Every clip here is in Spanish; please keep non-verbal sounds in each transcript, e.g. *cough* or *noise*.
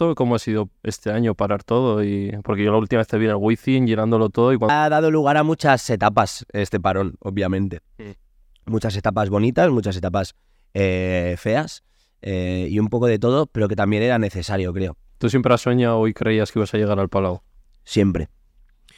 esto, ¿cómo ha sido este año parar todo? Y porque yo la última vez te vi en el Wizzing llenándolo todo y cuando... Ha dado lugar a muchas etapas este parón, obviamente. Mm. Muchas etapas bonitas, muchas etapas eh, feas eh, y un poco de todo, pero que también era necesario, creo. ¿Tú siempre has soñado y creías que ibas a llegar al Palau? Siempre.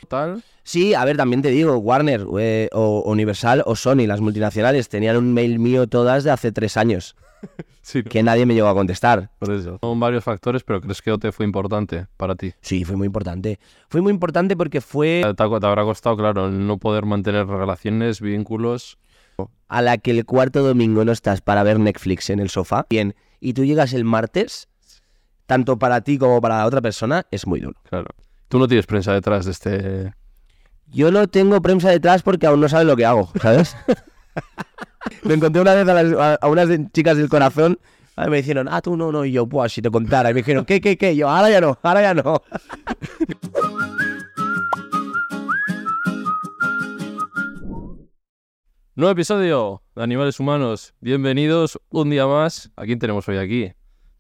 ¿Tal? Sí, a ver, también te digo, Warner eh, o Universal o Sony, las multinacionales, tenían un mail mío todas de hace tres años, *laughs* Sí, que nadie me llegó a contestar. por eso. Son varios factores, pero ¿crees que OT fue importante para ti? Sí, fue muy importante. Fue muy importante porque fue Te, ha- te habrá costado, claro, el no poder mantener relaciones, vínculos. a la que el cuarto domingo no estás para ver Netflix en el sofá, bien, y tú llegas el martes, tanto para ti como para la otra persona, es muy duro. Claro. Tú no tienes prensa detrás de este... Yo no tengo prensa detrás porque aún no sabes lo que hago, ¿sabes? *laughs* Lo encontré una vez a, las- unas chicas del corazón. ah, Me dijeron, ah, tú no, no, y yo, pues si te contara. Y me dijeron, ¿qué, qué, qué? Yo, ahora ya no, ahora ya no. *laughs* Nuevo episodio de Animales Humanos. Bienvenidos un día más. ¿A quién tenemos hoy aquí?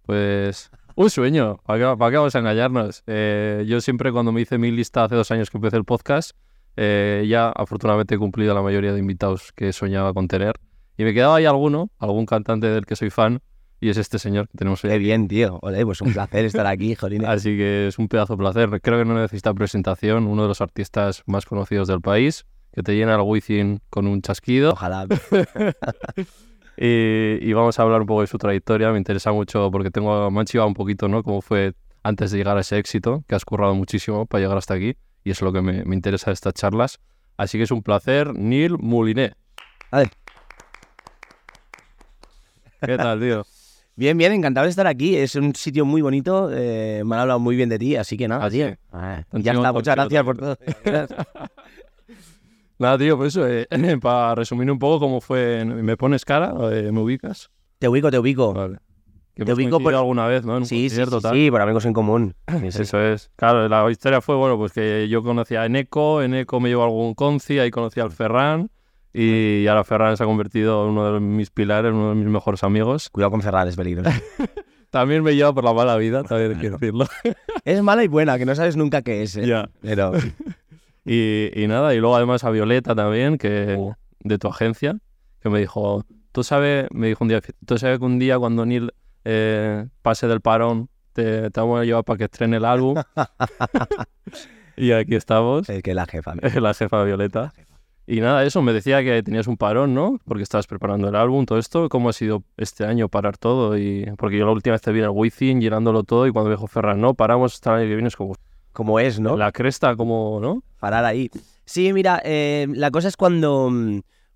Pues un sueño. ¿Para qué, para vamos a engañarnos? Eh, yo siempre cuando me hice mi lista hace dos años que empecé el podcast, eh, ya afortunadamente he cumplido la mayoría de invitados que soñaba con tener. Y me quedaba ahí alguno, algún cantante del que soy fan, y es este señor que tenemos hoy Qué bien, tío. Ole, pues un placer estar aquí, *laughs* jolines. Así que es un pedazo de placer. Creo que no necesita presentación. Uno de los artistas más conocidos del país, que te llena el Wizzing con un chasquido. Ojalá. *laughs* Y, y vamos a hablar un poco de su trayectoria. Me interesa mucho porque tengo, me han chivado un poquito, ¿no? Cómo fue antes de llegar a ese éxito, que has currado muchísimo para llegar hasta aquí. Y es lo que me, me interesa de estas charlas. Así que es un placer, Neil Moulinet. Vale. ¿Qué tal, tío? Bien, bien, encantado de estar aquí. Es un sitio muy bonito. eh, me han hablado muy bien de ti, así que nada, Ah, tío. Ah, ya está, muchas gracias por todo. *laughs* Nada, tío, pues eso, eh, *clears throat* para resumir un poco cómo fue. ¿Me pones cara? Eh, ¿Me ubicas? Te ubico, te ubico. Vale. Que Te ubico por- alguna vez, ¿no? En Sí, sí, sí, sí, por amigos en común. Sí. Eso es. Claro, la historia fue, bueno, pues que yo conocía a Eneco, Eneco me llevó a algún conci, ahí conocí al Ferran y ahora Ferran se ha convertido en uno de mis pilares, uno de mis mejores amigos. Cuidado con Ferrar, es peligroso. *laughs* También me lleva por la mala vida, *laughs* también quiero decirlo. *laughs* es mala y buena, que no sabes nunca qué es. ¿eh? Ya. Pero Y, y nada, y luego además a Violeta también, que de tu agencia, que me dijo, tú sabes, me dijo un día, tú sabes que un día cuando Neil eh, pase del parón, te, te vamos a llevar para que estrene el álbum. y aquí estamos. es que la jefa. la jefa Violeta. Y nada, eso, me decía que tenías un parón, ¿no? Porque estabas preparando el álbum, todo esto. ¿Cómo ha sido este año parar todo? Y Porque yo la última vez te vi en el Wizzing llenándolo todo y cuando me dijo Ferran, no, paramos hasta el año que viene, es como Como es, ¿no? la cresta, como, ¿no? Parar ahí. Sí, mira, eh, la cosa es cuando,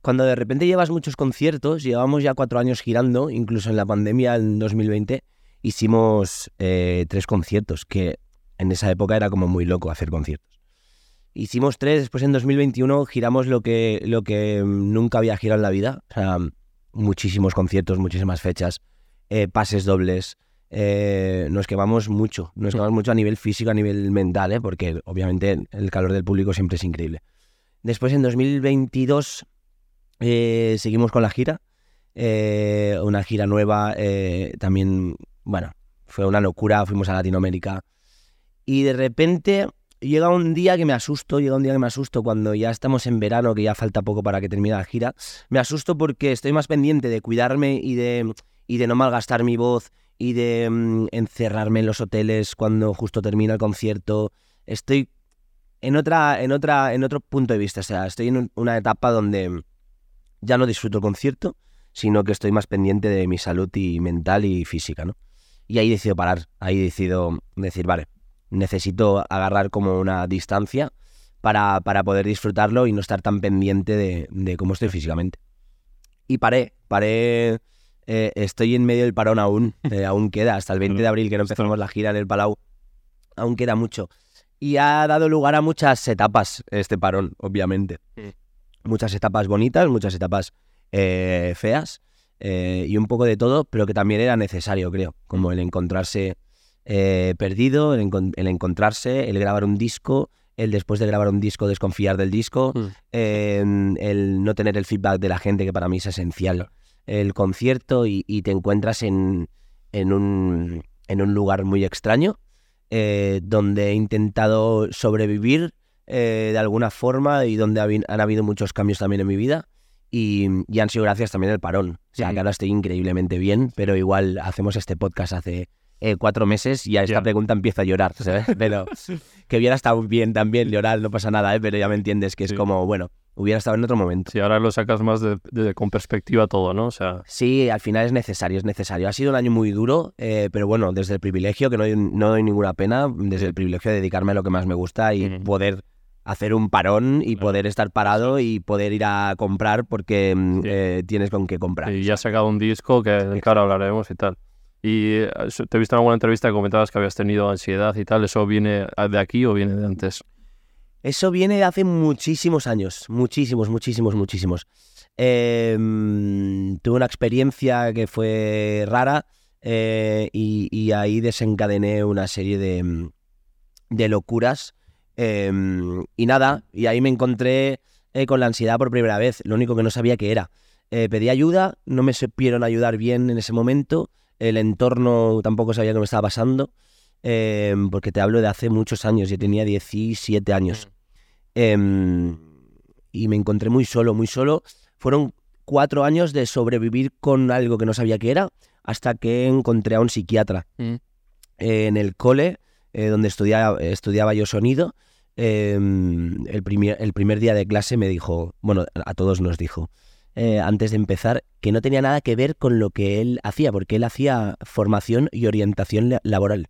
cuando de repente llevas muchos conciertos, llevamos ya cuatro años girando, incluso en la pandemia en 2020, hicimos eh, tres conciertos, que en esa época era como muy loco hacer conciertos. Hicimos tres, después en 2021 giramos lo que, lo que mm, nunca había girado en la vida, o sea, muchísimos conciertos, muchísimas fechas, eh, pases dobles, eh, nos quemamos mucho, nos quemamos mucho a nivel físico, a nivel mental, ¿eh? porque obviamente el calor del público siempre es increíble. Después en 2022 eh, seguimos con la gira, una gira nueva, también, bueno, fue una locura, fuimos a Latinoamérica y de repente llega un día que me asusto, llega un día que me asusto cuando ya estamos en verano, que ya falta poco para que termine la gira, me asusto porque estoy más pendiente de cuidarme y de, y de no malgastar mi voz y de mm, encerrarme en los hoteles cuando justo termina el concierto. Estoy en otra, en otra, en otro punto de vista. O sea, estoy en un- una etapa donde ya no disfruto el concierto, sino que estoy más pendiente de mi salud y mental y física, ¿no? Y ahí decido parar. Ahí decido decir, vale, necesito agarrar como una distancia para, para poder disfrutarlo y no estar tan pendiente de, de cómo estoy físicamente. Y paré, paré. eh, estoy en medio del parón aún, *laughs* eh, aún queda, hasta el 20 de abril que no empezamos la gira en el Palau, aún queda mucho. Y ha dado lugar a muchas etapas este parón, obviamente. Muchas etapas bonitas, muchas etapas eh, feas y un poco de todo, pero que también era necesario, creo, como el encontrarse eh, perdido, el, encon- el encontrarse, el grabar un disco, el después de grabar un disco desconfiar del disco, Mm. eh, el no tener el feedback de la gente, que para mí es esencial, el concierto y, y te encuentras en, en, un, en un lugar muy extraño, eh, donde he intentado sobrevivir eh, de alguna forma y donde han habido muchos cambios también en mi vida. Y, y han sido gracias también al parón. O sea, que ahora estoy increíblemente bien, pero igual hacemos este podcast hace eh, cuatro meses y a esta pregunta empiezo a llorar, ¿sabes? *laughs* Pero que hubiera estado bien también llorar, no pasa nada, ¿eh? Pero ya me entiendes que es Sí. como, bueno, hubiera estado en otro momento. Si ahora lo sacas más de, de- con perspectiva todo, ¿no? O sea, Sí, al final es necesario, es necesario. Ha sido un año muy duro, eh, pero bueno, desde el privilegio, que no, doy- no doy ninguna pena, desde el privilegio de dedicarme a lo que más me gusta y poder hacer un parón y Claro. poder estar parado y poder ir a comprar porque mm, Sí. eh, tienes con qué comprar. y ya has sacado un disco que ahora hablaremos y tal. Y eh, te he visto en alguna entrevista que comentabas que habías tenido ansiedad y tal. ¿Eso viene de aquí o viene de antes? Eso viene de hace muchísimos años, muchísimos, muchísimos, muchísimos. Mm, tuve una experiencia que fue rara eh, y, ahí desencadené una serie de, de locuras. eh, y nada, y ahí me encontré eh, con la ansiedad por primera vez, lo único que no sabía qué era. Pedí ayuda, no me supieron ayudar bien en ese momento, el entorno tampoco sabía qué me estaba pasando, eh, porque te hablo de hace muchos años, yo tenía 17 años. Em, y me encontré muy solo, muy solo. Fueron cuatro años de sobrevivir con algo que no sabía qué era, hasta que encontré a un psiquiatra Mm. eh, en el cole, eh, donde estudiaba, estudiaba yo sonido. em, el, primer, el primer día de clase me dijo, bueno, a todos nos dijo, eh, antes de empezar, que no tenía nada que ver con lo que él hacía, porque él hacía formación y orientación la- laboral.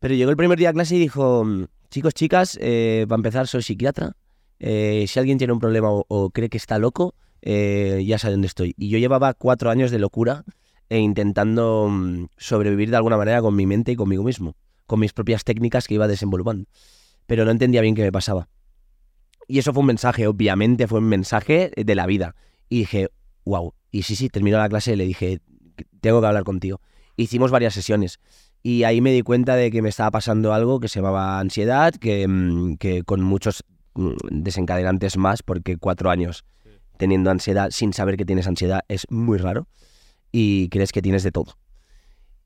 Pero llegó el primer día de clase y dijo, chicos, chicas, eh, para empezar soy psiquiatra, eh, si alguien tiene un problema o, o cree que está loco, eh, ya sabe dónde estoy. Y yo llevaba cuatro años de locura e intentando mm, sobrevivir de alguna manera con mi mente y conmigo mismo, con mis propias técnicas que iba desenvolviendo. Pero no entendía bien qué me pasaba. Y eso fue un mensaje, obviamente fue un mensaje de la vida. Y dije, wow. Y sí, sí, terminó la clase y le dije, tengo que hablar contigo. Hicimos varias sesiones. Y ahí me di cuenta de que me estaba pasando algo que se llamaba ansiedad, que, mm, que con muchos mm, desencadenantes más, porque cuatro años teniendo ansiedad sin saber que tienes ansiedad es muy raro y crees que tienes de todo.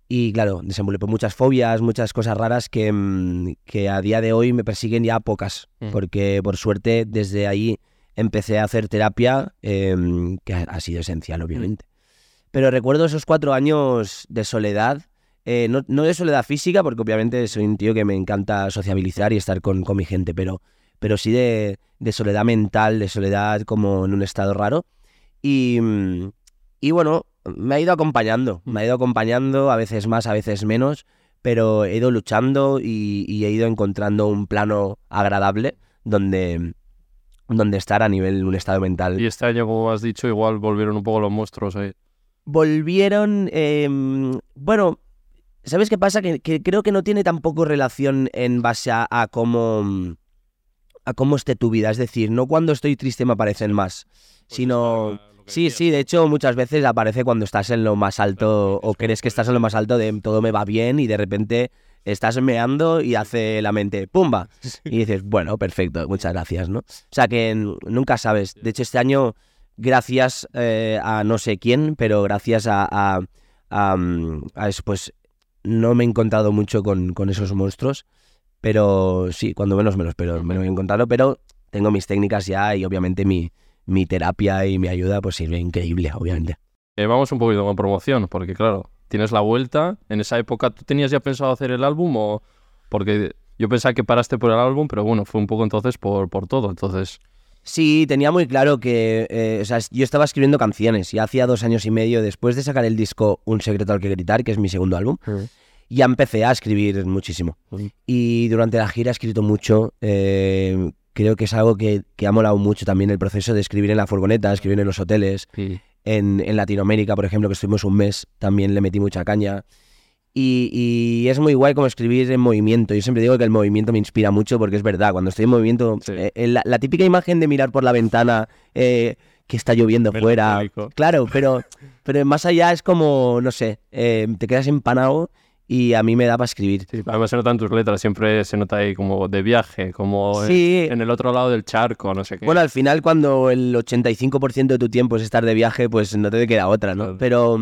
Y claro, desenvolupé muchas fobias, muchas cosas raras que, mm, que a día de hoy me persiguen ya pocas, porque por suerte desde ahí empecé a hacer terapia, em, que ha- sido esencial, obviamente. Pero recuerdo esos cuatro años de soledad, eh, no, no de soledad física, porque obviamente soy un tío que me encanta sociabilizar y estar con, con mi gente, pero, pero sí de, de soledad mental, de soledad como en un estado raro. Y, mm, y bueno, me ha ido acompañando, me ha ido acompañando, a veces más, a veces menos, pero he ido luchando y, y he ido encontrando un plano agradable donde, donde estar a nivel un estado mental. Y este año, como has dicho, igual volvieron un poco los monstruos ahí. volvieron. eh, bueno, ¿sabes qué pasa? Que, que creo que no tiene tampoco relación en base a, a cómo. a cómo esté tu vida. Es decir, no cuando estoy triste me aparecen más. Sino. Sí, sí, de hecho muchas veces aparece cuando estás en lo más alto o crees que estás en lo más alto de todo me va bien y de repente estás meando y hace la mente ¡pumba! Y dices, bueno, perfecto, muchas gracias, ¿no? O sea que nunca sabes. De hecho, este año, gracias eh, a no sé quién, pero gracias a, a, a, mm, a eso, pues no me he encontrado mucho con, con esos monstruos, pero sí, cuando menos menos, pero me lo he encontrado, pero tengo mis técnicas ya y obviamente mi, mi terapia y mi ayuda pues sirve increíble, obviamente. Eh, vamos un poquito con promoción, porque claro, tienes la vuelta. En esa época, ¿tú tenías ya pensado hacer el álbum o...? Porque yo pensaba que paraste por el álbum, pero bueno, fue un poco entonces por, por todo. Entonces, Sí, tenía muy claro que eh, o sea, yo estaba escribiendo canciones y hacía dos años y medio después de sacar el disco Un secreto al que gritar, que es mi segundo álbum, ya empecé a escribir muchísimo. Mm. Y durante la gira he escrito mucho. eh, creo que es algo que, que ha molado mucho también el proceso de escribir en la furgoneta, escribir en los hoteles. sí. En, en Latinoamérica, por ejemplo, que estuvimos un mes, también le metí mucha caña. Y, y es muy guay como escribir en movimiento. Yo siempre digo que el movimiento me inspira mucho porque es verdad, cuando estoy en movimiento, Sí. eh, eh, la, la típica imagen de mirar por la ventana eh, que está lloviendo fuera. Claro, pero, pero más allá es como, no sé, eh, te quedas empanado y a mí me da para escribir. Sí, además se nota en tus letras, siempre se nota ahí como de viaje, como en- Sí. en el otro lado del charco, no sé qué. Bueno, al final cuando el 85% de tu tiempo es estar de viaje, pues no te queda otra, ¿no? Claro. Pero,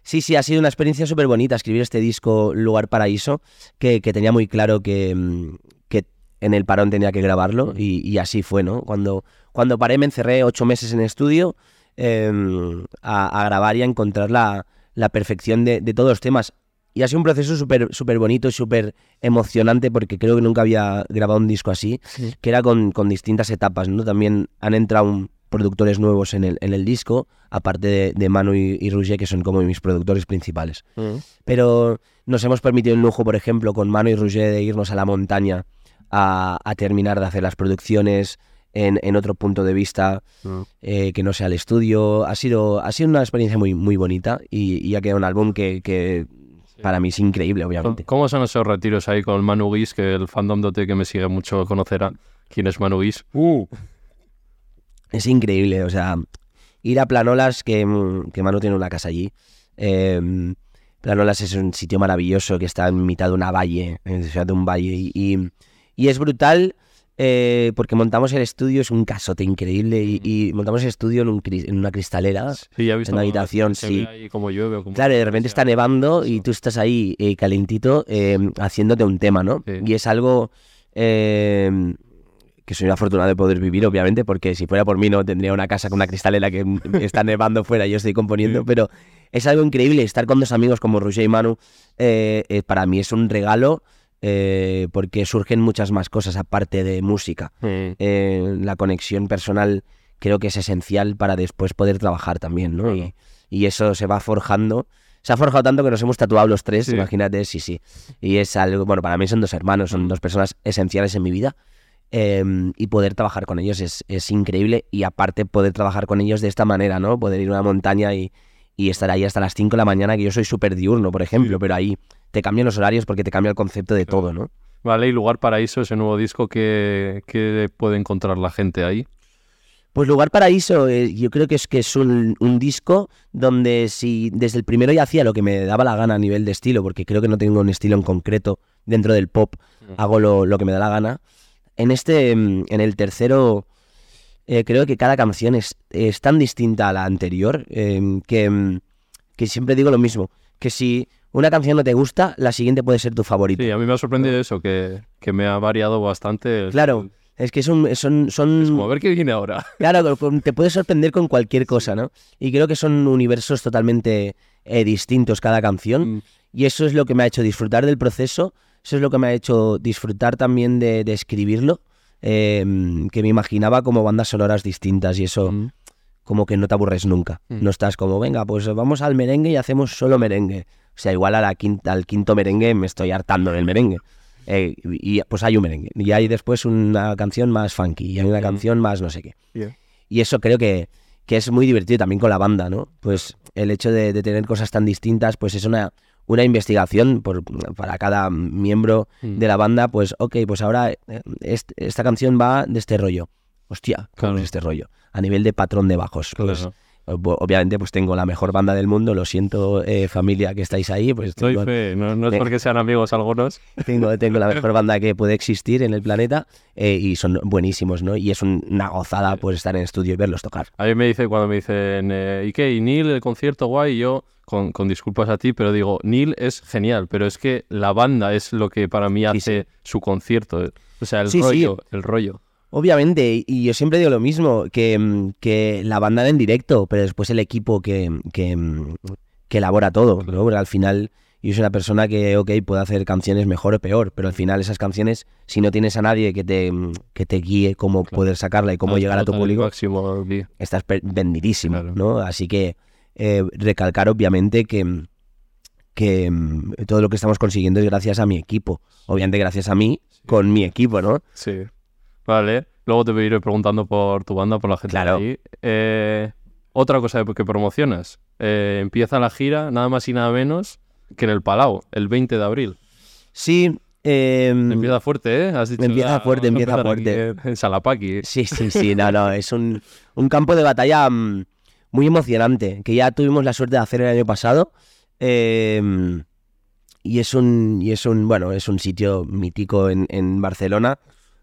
Sí, sí, ha sido una experiencia súper bonita escribir este disco Lugar Paraíso, que, que tenía muy claro que, mm, que en el parón tenía que grabarlo y, y así fue, ¿no? Cuando, cuando paré me encerré ocho meses en el estudio em, a, a grabar y a encontrar la, la perfección de, de todos los temas. Y ha sido un proceso súper súper bonito y súper emocionante porque creo que nunca había grabado un disco así, que era con, con distintas etapas, ¿no? También han entrado un- productores nuevos en el, en el disco, aparte de, de Manu y, y Roger, que son como mis productores principales. Pero nos hemos permitido el lujo, por ejemplo, con Manu y Roger de irnos a la montaña a, a terminar de hacer las producciones en, en otro punto de vista eh, que no sea el estudio. Ha sido, ha sido una experiencia muy, muy bonita y, y ha quedado un álbum que, que para mí es increíble, obviamente. ¿Cómo son esos retiros ahí con Manu Guis? Que el fandom de OT que me sigue mucho conocerá quién es Manu Guis. Es increíble, o sea, ir a Planolas, que, mm, que Manu tiene una casa allí. eh, Planolas es un sitio maravilloso que está en mitad de una valle, en la ciudad de un valle, y, y- y es brutal eh, porque montamos el estudio, es un casote increíble, y, y montamos el estudio en, un en una cristalera. Sí, ya he visto En cómo habitación, sí. cómo llueve. o Claro, de repente está nevando y tú estás ahí eh, calentito eh, haciéndote un tema, ¿no? Sí. Y es algo eh, que soy afortunado de poder vivir, obviamente, porque si fuera por mí no tendría una casa con una cristalera que *laughs* mm, está nevando fuera y yo estoy componiendo, Sí. pero es algo increíble estar con dos amigos como Roger y Manu. eh, eh, para mí es un regalo eh, porque surgen muchas más cosas aparte de música. Mm. Eh, la conexión personal creo que es esencial para después poder trabajar también, ¿no? Y, y eso se va forjando. Se ha forjado tanto que nos hemos tatuado los tres, Sí. imagínate, sí, sí. Y es algo, bueno, para mí son dos hermanos, son dos personas esenciales en mi vida. eh, y poder trabajar con ellos es, es increíble. Y aparte poder trabajar con ellos de esta manera, ¿no? Poder ir a una montaña y, y estar ahí hasta las 5 de la mañana, que yo soy súper diurno, por ejemplo, Sí. pero ahí te cambian los horarios porque te cambia el concepto de todo, ¿no? Vale, y Lugar Paraíso, ese nuevo disco que, que puede encontrar la gente ahí. Pues Lugar Paraíso, eh, yo creo que es que es un, un disco donde si desde el primero ya hacía lo que me daba la gana a nivel de estilo, porque creo que no tengo un estilo en concreto dentro del pop, hago lo, lo que me da la gana. En este, mm, en el tercero, eh, creo que cada canción es, es tan distinta a la anterior eh, que, mm, que siempre digo lo mismo, que si una canción no te gusta, la siguiente puede ser tu favorita. Sí, a mí me ha sorprendido eso, que, que me ha variado bastante. Claro, es que son, son, son Es como a ver qué viene ahora. *laughs* Claro, te puede sorprender con cualquier cosa, ¿no? Y creo que son universos totalmente eh, distintos cada canción. Mm. Y eso es lo que me ha hecho disfrutar del proceso. Eso es lo que me ha hecho disfrutar también de, de escribirlo. Eh, que me imaginaba como bandas sonoras distintas y eso Mm. como que no te aburres nunca. Mm. No estás como, venga, pues vamos al merengue y hacemos solo merengue. O sea, igual a la quinta, al quinto merengue me estoy hartando del merengue. Eh, y pues hay un merengue. Y hay después una canción más funky y hay una Mm. canción más no sé qué. Yeah. Y eso creo que, que es muy divertido también con la banda, ¿no? Pues el hecho de, de tener cosas tan distintas, pues es una, una investigación por, para cada miembro Mm. de la banda, pues ok, pues ahora eh, est- esta canción va de este rollo. Hostia, ¿cómo Claro. es este rollo? A nivel de patrón de bajos. Pues, Claro. Obviamente pues tengo la mejor banda del mundo, lo siento eh, familia que estáis ahí, pues tengo, fe, no, no es Eh. porque sean amigos algunos. *laughs* tengo, tengo la mejor banda que puede existir en el planeta eh, y son buenísimos, ¿no? Y es un- una gozada pues estar en estudio y verlos tocar. A mí me dice cuando me dicen, eh, ¿y qué? ¿Y Neil, el concierto guay? Y yo, con, con disculpas a ti, pero digo, Neil es genial, pero es que la banda es lo que para mí hace su concierto. eh. O sea, el sí. rollo, el rollo. Obviamente, y yo siempre digo lo mismo, que, mm, que la banda en directo, pero después el equipo que, que, mm, que elabora todo, ¿no? Porque al final yo soy una persona que, ok, puede hacer canciones mejor o peor, pero al final esas canciones, si no tienes a nadie que te, mm, que te guíe cómo Claro. poder sacarla y cómo No, llegar a tu público, máximo, estás vendidísimo, Claro. ¿no? Así que eh, recalcar obviamente que, que todo lo que estamos consiguiendo es gracias a mi equipo, obviamente gracias a mí con mi equipo, ¿no? Sí. Vale. Luego te voy a ir preguntando por tu banda, por la gente Claro. de ahí. Eh, otra cosa que promocionas. Eh, empieza la gira, nada más y nada menos que en el Palau, el 20 de abril. Sí, eh, Empieza fuerte, ¿eh? Has dicho, Empieza "Ah, fuerte, empieza fuerte". En, Salapaki. Sí, sí, sí, no, no, es un, un campo de batalla mm, muy emocionante, que ya tuvimos la suerte de hacer el año pasado. eh, y es un, y es un, bueno, es un sitio mítico en, en Barcelona,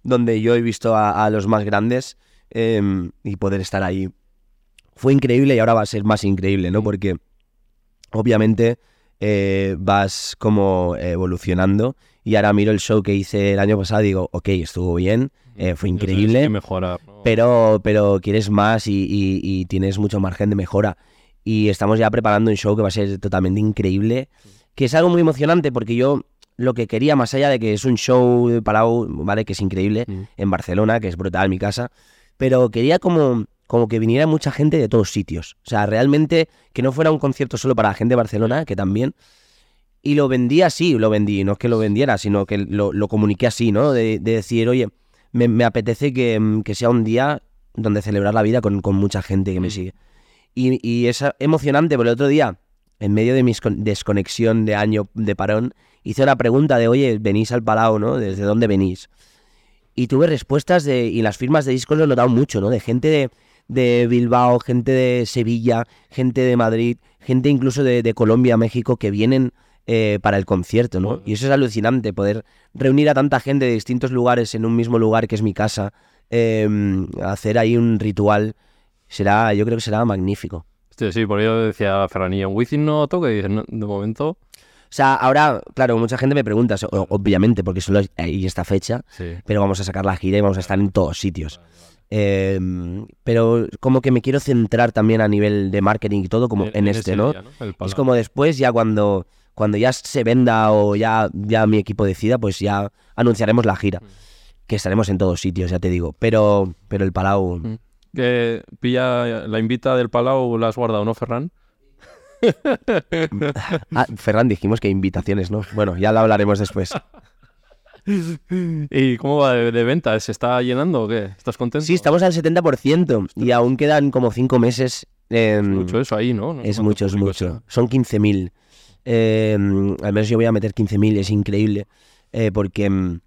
donde yo he visto a, a los más grandes eh, y poder estar ahí. Fue increíble y ahora va a ser más increíble, ¿no? Porque obviamente eh, vas como evolucionando y ahora miro el show que hice el año pasado y digo, ok, estuvo bien, eh, fue increíble, hay que mejorar. ¿no? pero, pero quieres más y, y- y tienes mucho margen de mejora. Y estamos ya preparando un show que va a ser totalmente increíble, que es algo muy emocionante porque yo lo que quería, más allá de que es un show de Palau, ¿vale? Que es increíble, Mm. en Barcelona, que es brutal mi casa, pero quería como, como que viniera mucha gente de todos sitios. O sea, realmente que no fuera un concierto solo para la gente de Barcelona, que también. Y lo vendí así, lo vendí, no es que lo vendiera, sino que lo, lo comuniqué así, ¿no? De, de decir, oye, me, me apetece que, que sea un día donde celebrar la vida con, con mucha gente que me Mm. sigue. Y, y es emocionante, porque el otro día, en medio de mi escon- desconexión de año de parón, hice una pregunta de, oye, venís al Palau, ¿no? ¿Desde dónde venís? Y tuve respuestas de, y las firmas de discos lo he notado mucho, ¿no? De gente de, de Bilbao, gente de Sevilla, gente de Madrid, gente incluso de, de Colombia, México, que vienen eh, para el concierto, ¿no? Y eso es alucinante, poder reunir a tanta gente de distintos lugares en un mismo lugar que es mi casa, eh, hacer ahí un ritual, será, yo creo que será magnífico. Sí, por ello decía Ferranilla, en Wizzing no toca y dicen, "No, de momento, sea, ahora, claro, mucha gente me pregunta, obviamente, porque solo hay esta fecha, sí. pero vamos a sacar la gira y vamos a estar en todos sitios. Eh, pero como que me quiero centrar también a nivel de marketing y todo, como en, este, ¿no? día, Es como después, ya cuando, cuando ya se venda o ya, ya mi equipo decida, pues ya anunciaremos la gira. Que estaremos en todos sitios, ya te digo. Pero, pero el Palau. Mm. Que pilla la invita del Palau, la has guardado, ¿no, Ferran? Ah, Ferran, dijimos que invitaciones, ¿no? Bueno, ya lo hablaremos después. ¿Y cómo va de, de venta? ¿Se está llenando o qué? ¿Estás contento? Sí, estamos al 70% y aún quedan como 5 meses. eh, Mucho eso ahí, ¿no? Es mucho, es mucho. será. Son 15.000. Eh, al menos yo voy a meter 15.000, es increíble. eh, porque mm,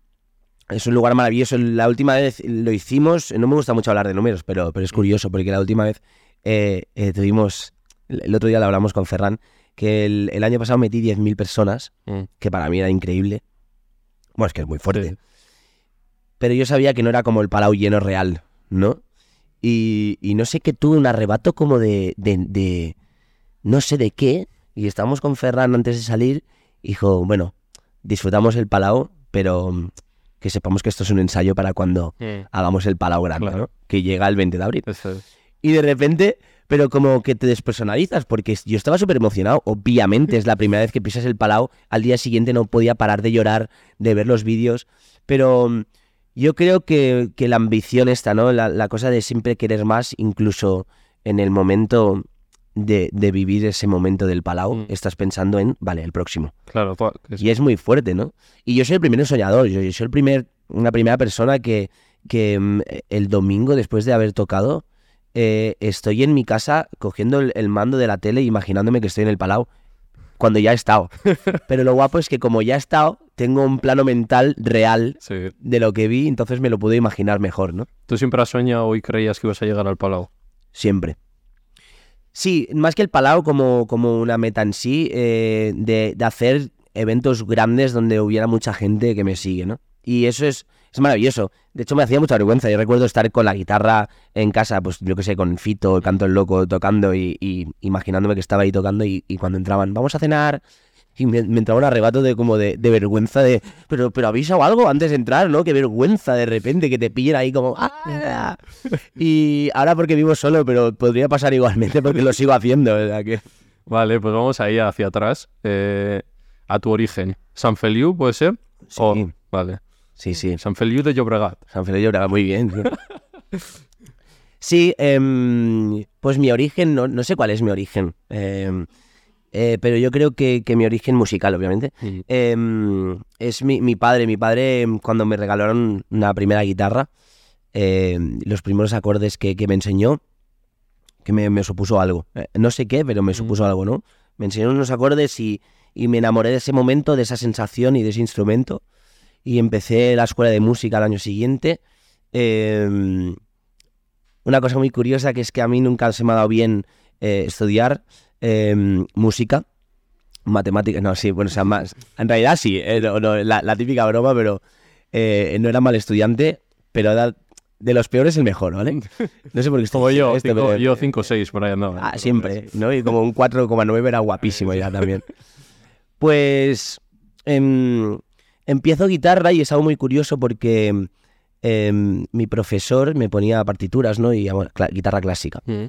es un lugar maravilloso. La última vez lo hicimos, no me gusta mucho hablar de números, pero, pero es curioso porque la última vez eh, eh, tuvimos, el otro día lo hablamos con Ferran, que el, el año pasado metí 10.000 personas, Mm. que para mí era increíble. Bueno, es que es muy fuerte. Sí. Pero yo sabía que no era como el Palau lleno real, ¿no? Y, y no sé qué tuve un arrebato como de, de, de- no sé de qué. Y estábamos con Ferran antes de salir. y Dijo, bueno, disfrutamos el Palau, pero mm, que sepamos que esto es un ensayo para cuando Mm. hagamos el Palau grande, Claro. ¿no? Que llega el 20 de abril. Eso es. Y de repente, pero como que te despersonalizas, porque yo estaba súper emocionado. Obviamente es la primera vez que pisas el Palau. Al día siguiente no podía parar de llorar, de ver los vídeos. Pero mm, yo creo que, que la ambición esta, ¿no? La, la cosa de siempre querer más, incluso en el momento de, de vivir ese momento del Palau, Mm. estás pensando en, vale, el próximo. Claro, es- Y es muy fuerte, ¿no? Y yo soy el primer soñador, yo, yo soy el primer, una primera persona que, que mm, el domingo, después de haber tocado, eh, estoy en mi casa cogiendo el, el mando de la tele e imaginándome que estoy en el Palau, cuando ya he estado. *laughs* Pero lo guapo es que como ya he estado, tengo un plano mental real sí. de lo que vi, entonces me lo puedo imaginar mejor, ¿no? ¿Tú siempre has soñado y creías que ibas a llegar al Palau? Siempre. Sí, más que el Palau como, como una meta en sí, eh, de, de hacer eventos grandes donde hubiera mucha gente que me sigue, ¿no? Y eso es, es maravilloso. De hecho, me hacía mucha vergüenza. Yo recuerdo estar con la guitarra en casa, pues yo qué sé, con Fito, el canto el loco, tocando y, y imaginándome que estaba ahí tocando y, y cuando entraban, vamos a cenar. Y me, me entraba un arrebato de como de, de vergüenza de, pero, pero avisa o algo antes de entrar, ¿no? Qué vergüenza de repente que te pillen ahí como, ¡ah! *laughs* Y ahora porque vivo solo, pero podría pasar igualmente porque lo sigo haciendo, ¿verdad? Que... Vale, pues vamos ahí hacia atrás, eh, a tu origen. ¿San Feliu puede ser? Sí, vale. Sí, sí. San Feliu de Llobregat. San Felipe Llobregat, muy bien. *laughs* Sí, em, pues mi origen, no, no sé cuál es mi origen, em, eh, pero yo creo que, que mi origen musical, obviamente, em, es mi, mi padre. Mi padre, cuando me regalaron una primera guitarra, los primeros acordes que, que me enseñó, que me, me supuso algo. Eh, no sé qué, pero me supuso algo, ¿no? Me enseñó unos acordes y, y me enamoré de ese momento, de esa sensación y de ese instrumento. Y empecé la escuela de música al año siguiente. Em, una cosa muy curiosa que es que a mí nunca se me ha dado bien eh, estudiar em, música, matemáticas, no, sí, bueno, o sea, más, en realidad sí, eh, no, no, la, la típica broma, pero eh, no era mal estudiante, pero era de los peores el mejor, ¿vale? No sé por qué estoy Como yo, esto, cinco- pero- yo 5 o 6 por ahí andaba. Ah, siempre, ¿no? Y como un 4,9 era guapísimo ya también. Pues em, empiezo guitarra y es algo muy curioso porque em, mi profesor me ponía partituras, ¿no? Y bueno, guitarra clásica. Mm.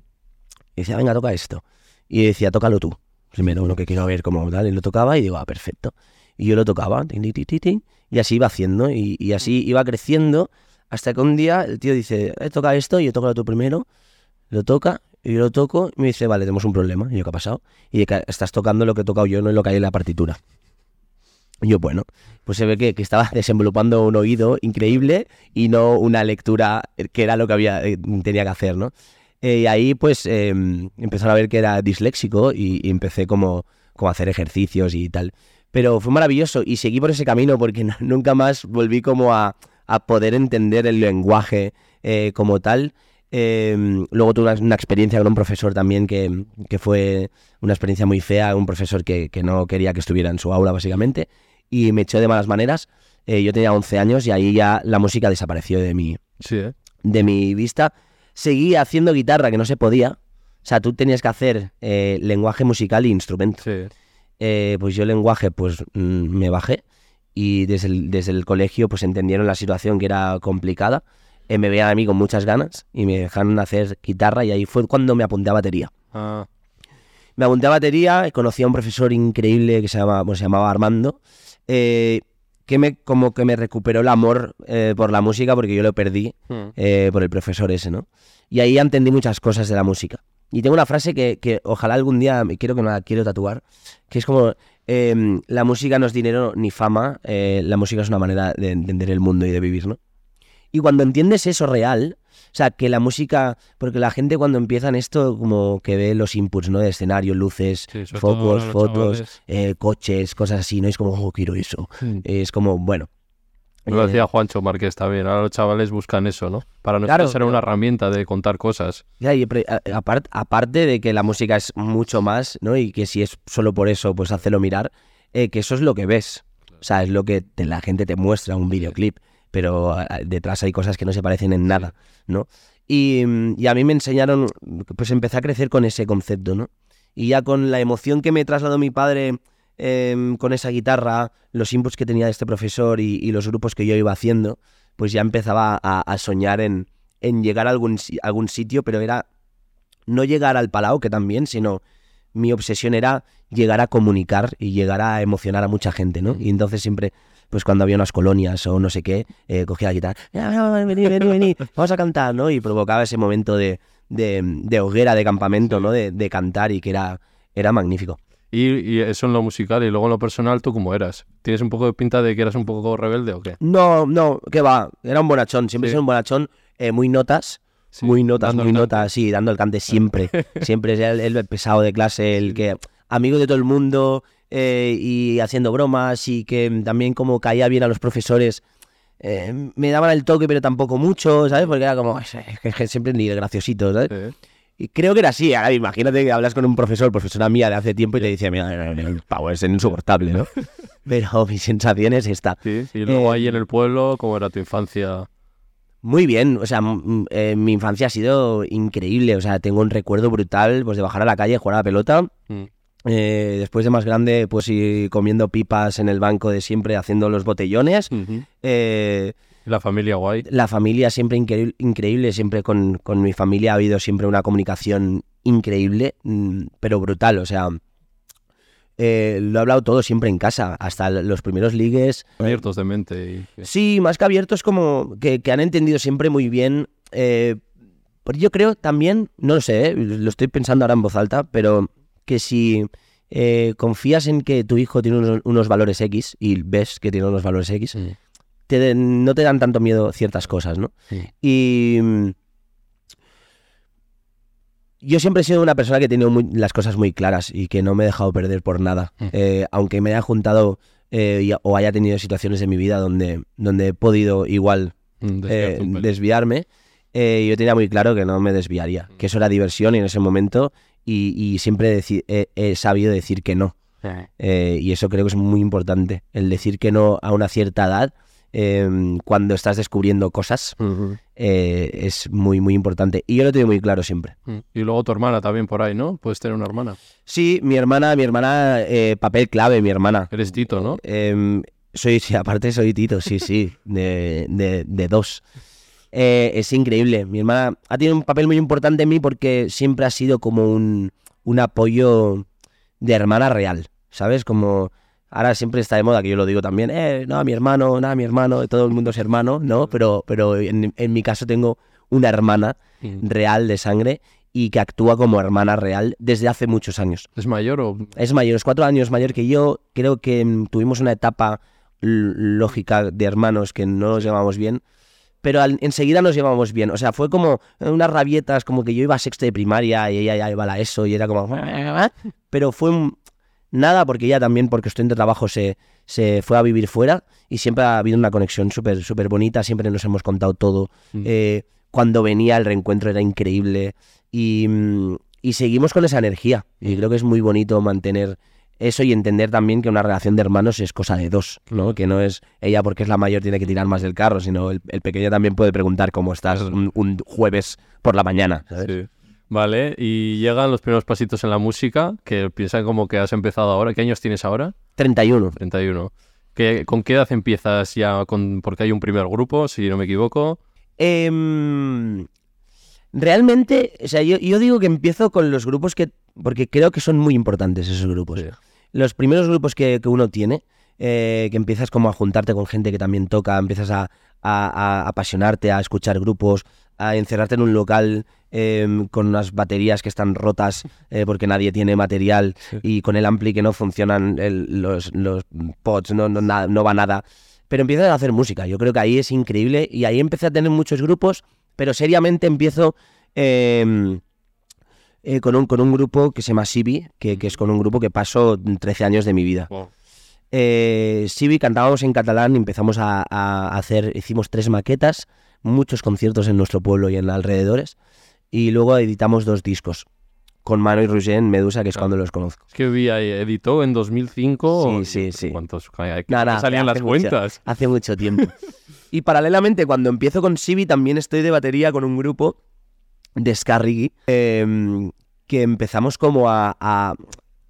Y decía, venga, toca esto. Y decía, tócalo tú. Primero, lo que quiero ver cómo tal. Y lo tocaba y digo, ah, perfecto. Y yo lo tocaba, tin, tin, tin, y así iba haciendo. Y, y así iba creciendo hasta que un día el tío dice, eh, toca esto, y yo toco tú primero. Lo toca, y yo lo toco, y me dice, vale, tenemos un problema. Y yo, ¿qué ha pasado? Y de que estás tocando lo que he tocado yo, no es lo que hay en la partitura. Y yo, bueno, pues se ve que, que estaba *laughs* desenvolupando un oído increíble y no una lectura que era lo que había, eh, tenía que hacer, ¿no? Eh, y ahí pues eh, empezaron a ver que era disléxico y, y empecé como, como a hacer ejercicios y tal. Pero fue maravilloso y seguí por ese camino porque *laughs* no- nunca más volví como a, a poder entender el lenguaje eh, como tal. Eh, luego tuve una, una experiencia con un profesor también que, que fue una experiencia muy fea, un profesor que, que no quería que estuviera en su aula básicamente y me echó de malas maneras. Eh, yo tenía 11 años y ahí ya la música desapareció de mi, Sí, ¿eh? de mi vista. Seguí haciendo guitarra que no se podía. O sea, tú tenías que hacer eh, lenguaje musical e instrumento. Sí. Eh, pues yo lenguaje, pues mm, me bajé y desde el, desde el colegio pues entendieron la situación que era complicada. Eh, me veían a mí con muchas ganas y me dejaron hacer guitarra y ahí fue cuando me apunté a batería. Ah, Me apunté a batería, conocí a un profesor increíble que se, llama, bueno, se llamaba Armando, eh, que me, como que me recuperó el amor eh, por la música porque yo lo perdí mm. eh, por el profesor ese, ¿no? Y ahí entendí muchas cosas de la música. Y tengo una frase que, que ojalá algún día, me quiero que me la quiero tatuar, que es como, em, la música no es dinero ni fama, la música es una manera de entender el mundo y de vivir, ¿no? Y cuando entiendes eso real, o sea, que la música, porque la gente cuando empieza en esto como que ve los inputs, ¿no? De escenario, luces, Sí, focos, fotos, eh, coches, cosas así, ¿no? Es como, oh, quiero eso. Es como, bueno. Lo eh, decía Juancho Márquez también. Ahora los chavales buscan eso, ¿no? Para nosotros Claro, ser una herramienta de contar cosas. Ya, y aparte de que la música es mucho más, ¿no? Y que si es solo por eso, pues hácelo mirar, eh, que eso es lo que ves. O sea, es lo que te- la gente te muestra un videoclip, pero detrás hay cosas que no se parecen en nada, ¿no? Y, mm, y a mí me enseñaron, pues empecé a crecer con ese concepto, ¿no? Y ya con la emoción que me trasladó mi padre em, con esa guitarra, los inputs que tenía de este profesor y, y los grupos que yo iba haciendo, pues ya empezaba a, a soñar en, en llegar a algún, si- algún sitio, pero era no llegar al palau, que también, sino mi obsesión era llegar a comunicar y llegar a emocionar a mucha gente, ¿no? Y entonces siempre, pues cuando había unas colonias o no sé qué, eh, cogía la guitarra, "Ah, vení, vení, vení, vamos a cantar, ¿no? Y provocaba ese momento de, de, de hoguera, de campamento, ¿no? De, de cantar y que era, era magnífico. Y, y eso en lo musical y luego en lo personal, ¿tú cómo eras? ¿Tienes un poco de pinta de que eras un poco rebelde o qué? No, no, que va, era un bonachón, siempre he Sí. sido un bonachón, eh, muy notas, Sí, muy notas, muy notas, sí, dando el cante siempre. *laughs* siempre es el, el pesado de clase, el que amigo de todo el mundo eh, y haciendo bromas y que también como caía bien a los profesores. eh, me daban el toque, pero tampoco mucho, ¿sabes? Porque era como, "Es que- siempre ni graciosito, ¿sabes? Sí. Y creo que era así. Ahora imagínate que hablas con un profesor, profesora mía de hace tiempo, y te dice, mira, el pavo es insoportable, ¿no? *laughs* Pero mi sensación es esta. Sí, Y luego Eh, ahí en el pueblo, ¿cómo era tu infancia? Muy bien, o sea, m- eh, mi infancia ha sido increíble, o sea, tengo un recuerdo brutal pues de bajar a la calle, jugar a la pelota, Mm. Eh, después de más grande pues ir comiendo pipas en el banco de siempre, haciendo los botellones, Ujú. eh, La familia guay. la familia siempre increíble, increíble siempre con, con mi familia ha habido siempre una comunicación increíble, mm, pero brutal, o sea, eh, lo he hablado todo siempre en casa, hasta los primeros ligues, Abiertos de mente. Y... Sí, más que abiertos, como que, que han entendido siempre muy bien. pero yo creo también, no lo sé, eh, lo estoy pensando ahora en voz alta, pero que si eh, confías en que tu hijo tiene unos, unos valores X y ves que tiene unos valores X, te- no te dan tanto miedo ciertas cosas, ¿no? Sí. Y mm, yo siempre he sido una persona que ha tenido muy- las cosas muy claras y que no me he dejado perder por nada. Mm. Eh, aunque me haya juntado eh, y- o haya tenido situaciones de mi vida donde, donde he podido igual Mm, desviarme, yo tenía muy claro que no me desviaría, que eso era diversión y en ese momento y, y siempre he, he sabido decir que no. Eh, y eso creo que es muy importante, el decir que no a una cierta edad, eh, cuando estás descubriendo cosas, eh, es muy, muy importante. Y yo lo tengo muy claro siempre. Mm. Y luego tu hermana también por ahí, ¿no? Puedes tener una hermana. Sí, mi hermana, mi hermana, eh, papel clave, mi hermana. Eres Tito, ¿no? Em, soy, sí, aparte soy Tito, sí, sí, de, de, de dos. Eh, es increíble. Mi hermana ha tenido un papel muy importante en mí porque siempre ha sido como un, un apoyo de hermana real, ¿sabes? Como ahora siempre está de moda, que yo lo digo también, eh, no, mi hermano, nada, mi hermano, todo el mundo es hermano, ¿no? Pero, pero en, en mi caso tengo una hermana real de sangre y que actúa como hermana real desde hace muchos años. ¿Es mayor o...? Es mayor, es cuatro años mayor que yo. Creo que mm, tuvimos una etapa lógica de hermanos que no nos llevábamos bien, pero al- enseguida nos llevábamos bien. O sea, fue como eh, unas rabietas, como que yo iba a sexto de primaria y ella ya iba a la ESO y era como... Pero fue un- nada porque ella también, porque estoy de trabajo, se, se fue a vivir fuera y siempre ha habido una conexión súper súper bonita, siempre nos hemos contado todo. Mm. Eh, cuando venía el reencuentro era increíble y, mm, y seguimos con esa energía. Y creo que es muy bonito mantener eso y entender también que una relación de hermanos es cosa de dos, ¿no? Que no es ella porque es la mayor tiene que tirar más del carro, sino el, el pequeño también puede preguntar cómo estás un, un jueves por la mañana, ¿sabes? Sí. Vale, y llegan los primeros pasitos en la música, que piensan como que has empezado ahora. ¿Qué años tienes ahora? 31. 31. ¿Qué, ¿Con qué edad empiezas ya? Con, porque hay un primer grupo, si no me equivoco. Em, realmente, o sea, yo, yo digo que empiezo con los grupos que, porque creo que son muy importantes esos grupos. Sí. Los primeros grupos que, que uno tiene, eh, que empiezas como a juntarte con gente que también toca, empiezas a, a- a apasionarte, a escuchar grupos, a encerrarte en un local em, con unas baterías que están rotas eh, porque nadie tiene material y con el ampli que no funcionan el- los, los pods, no, no, nada- no va nada. Pero empiezas a hacer música, yo creo que ahí es increíble y ahí empecé a tener muchos grupos, pero seriamente empiezo em, eh, con, un, con un grupo que se llama Sibi, que, que es con un grupo que paso 13 años de mi vida. Wow. Eh, Sibi cantábamos en catalán, empezamos a, a hacer, hicimos tres maquetas, muchos conciertos en nuestro pueblo y en alrededores, y luego editamos dos discos con Mano y Roger en Medusa, que es Ah. cuando los conozco. Es que vi ahí, editó en 2005. Sí, sí, sí. ¿Cuántos? No no, salían las mucho. cuentas. Hace mucho tiempo. *laughs* y paralelamente, cuando empiezo con Sibi, también estoy de batería con un grupo de ska reggae, em, que empezamos como a,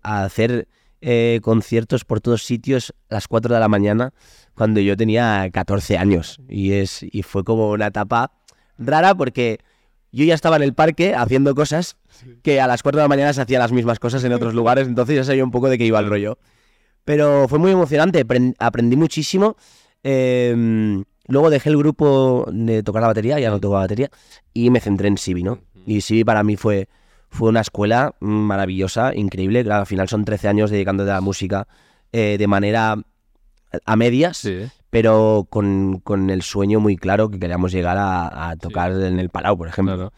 hacer eh, conciertos por todos sitios a las 4 de la mañana cuando yo tenía 14 años. Y, es, y fue como una etapa rara porque yo ya estaba en el parque haciendo cosas que a las 4 de la mañana se hacían las mismas cosas en otros lugares, entonces ya sabía un poco de qué iba el rollo. Pero fue muy emocionante, apren- aprendí muchísimo. eh, luego dejé el grupo de tocar la batería, ya no toco la batería, y me centré en Sibi, ¿no? Y Sibi para mí fue, fue una escuela maravillosa, increíble. Claro, al final son 13 años dedicándote a la música eh, de manera a medias, Sí. pero con, con el sueño muy claro que queríamos llegar a, a tocar en el Palau, por ejemplo Claro.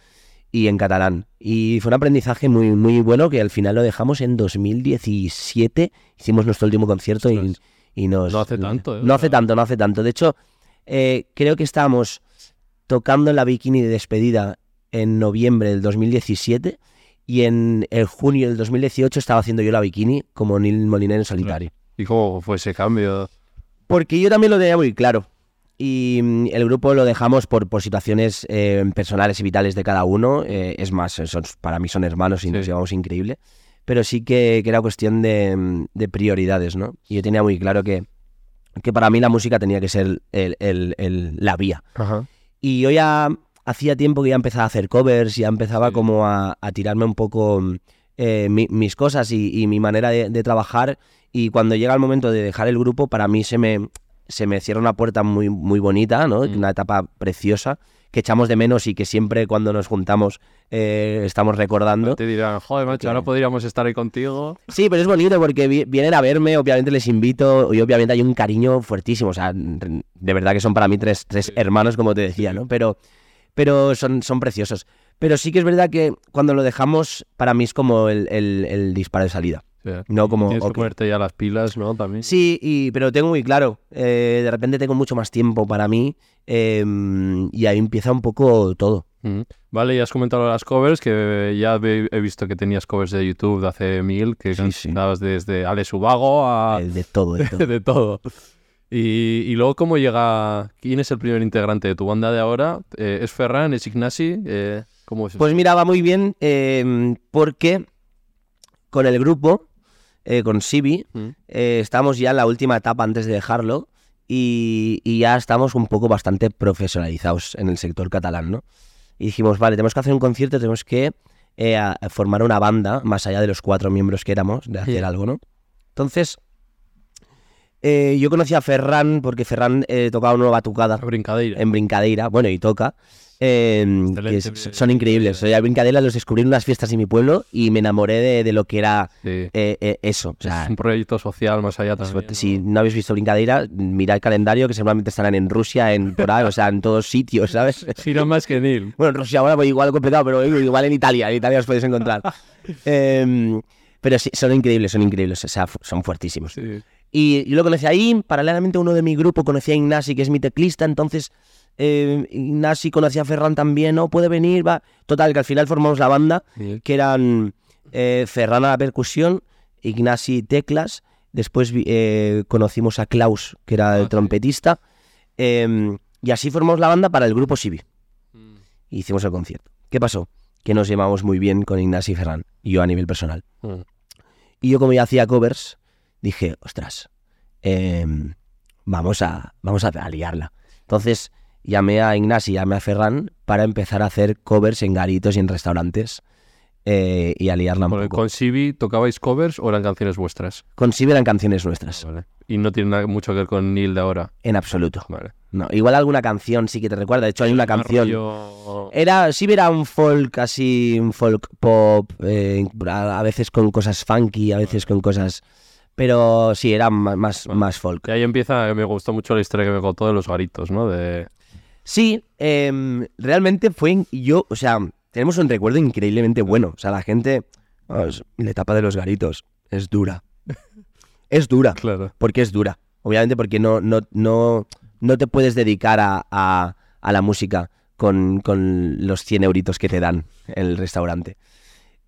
y en catalán. Y fue un aprendizaje muy, muy bueno que al final lo dejamos en 2017. Hicimos nuestro último concierto y, y nos... No hace tanto, ¿eh? No hace tanto, no hace tanto. De hecho, eh, creo que estábamos tocando en la bikini de despedida en noviembre del 2017 y en el junio del 2018 estaba haciendo yo la bikini como Neil Moliner en solitario. ¿Y cómo fue ese cambio? Porque yo también lo tenía muy claro. Y mm, el grupo lo dejamos por, por situaciones eh, personales y vitales de cada uno. Eh, es más, son- para mí son hermanos y Sí. nos llevamos increíble. Pero sí que, que era cuestión de, mm, de prioridades, ¿no? Y yo tenía muy claro que, que para mí la música tenía que ser el- el- el- la vía. Ajá. Y yo ya hacía tiempo que ya empezaba a hacer covers, ya empezaba Sí. como a, a tirarme un poco eh, mi- mis cosas y, y mi manera de, de trabajar. Y cuando llega el momento de dejar el grupo, para mí se me, se me cierra una puerta muy, muy bonita, ¿no? Mm. Una etapa preciosa que echamos de menos y que siempre cuando nos juntamos eh, estamos recordando. Te dirán, joder, macho, ahora podríamos estar ahí contigo. Sí, pero es bonito porque vi- vienen a verme, obviamente les invito y obviamente hay un cariño fuertísimo. O sea, de verdad que son para mí tres, tres hermanos, como te decía, ¿no? Pero, pero son, son preciosos. Pero sí que es verdad que cuando lo dejamos, para mí es como el, el- el disparo de salida. No como, Tienes que ponerte ya las pilas, ¿no? También. Sí, y, pero tengo muy claro. eh, de repente tengo mucho más tiempo para mí eh, y ahí empieza un poco todo. Mm. Vale, y has comentado las covers, que ya he visto que tenías covers de YouTube de hace mil, que Sí, desde Ale Subago a... De todo, de *laughs* todo. de todo. Y, y luego, ¿cómo llega? ¿Quién es el primer integrante de tu banda de ahora? Eh, ¿Es Ferran? ¿Es Ignasi? Eh, ¿Cómo es? Pues mira, va muy bien eh, porque con el grupo, eh, con Sibi, Mm. eh, estamos ya en la última etapa antes de dejarlo y, y ya estamos un poco bastante profesionalizados en el sector catalán, ¿no? Y dijimos, vale, tenemos que hacer un concierto, tenemos que eh, a- a formar una banda, más allá de los cuatro miembros que éramos, de hacer Sí. algo, ¿no? Entonces, yo conocí a Ferran porque Ferran tocaba una brincadeira. en Brincadeira, bueno, y toca. Eh, que Excelente. son increíbles. O sea, Brincadeira los descubrí en unas fiestas en mi pueblo y me enamoré de, de lo que era Sí. eh, eh, eso. O sea, es un proyecto social más allá también. si ¿no? no habéis visto Brincadeira, mirad el calendario que seguramente estarán en Rusia, en por ahí, o sea, en todos sitios, *laughs* ¿sabes? Gira más que Neil. Bueno, en Rusia ahora pues, igual completado, pero igual en Italia, en Italia os podéis encontrar. *laughs* Em, pero sí, son increíbles, son increíbles, o sea, son fuertísimos. Sí. Y yo lo conocí ahí, paralelamente uno de mi grupo conocía a Ignasi, que es mi teclista, entonces eh, Ignasi conocía a Ferran también, no puede venir, va. Total, que al final formamos la banda, Sí. que eran eh, Ferran a la percusión, Ignasi teclas, después eh, conocimos a Klaus, que era Ah, el sí. trompetista, em, y así formamos la banda para el grupo Sibi, Mm. y hicimos el concierto. ¿Qué pasó? Que nos llevamos muy bien con Ignasi y Ferran, y yo a nivel personal. Mm. Y yo como ya hacía covers, dije, ostras, em, vamos, a, vamos a liarla. Entonces llamé a Ignasi, llamé a Ferran para empezar a hacer covers en garitos y en restaurantes eh, y a liarla un Porque poco. ¿Con Sibi tocabais covers o eran canciones vuestras? Con Sibi eran canciones nuestras, Vale. Y no tiene nada- mucho que ver con Neil de ahora. en absoluto. Vale. No, igual alguna canción sí que te recuerda. De hecho, hay una Más canción. rollo- Era, Sibi era un folk así, un folk pop, eh, a veces con cosas funky, a veces con cosas... Pero sí, era más, Vale. más folk. Y ahí empieza, me gustó mucho la historia que me contó de los garitos, ¿no? De... Sí, em, realmente fue. Yo, o sea, tenemos un recuerdo increíblemente bueno. O sea, la gente. vamos, la etapa de los garitos es dura. *laughs* Es dura, Claro. porque es dura. Obviamente, porque no, no, no, no te puedes dedicar a, a- a la música con, con los 100 euritos que te dan en el restaurante.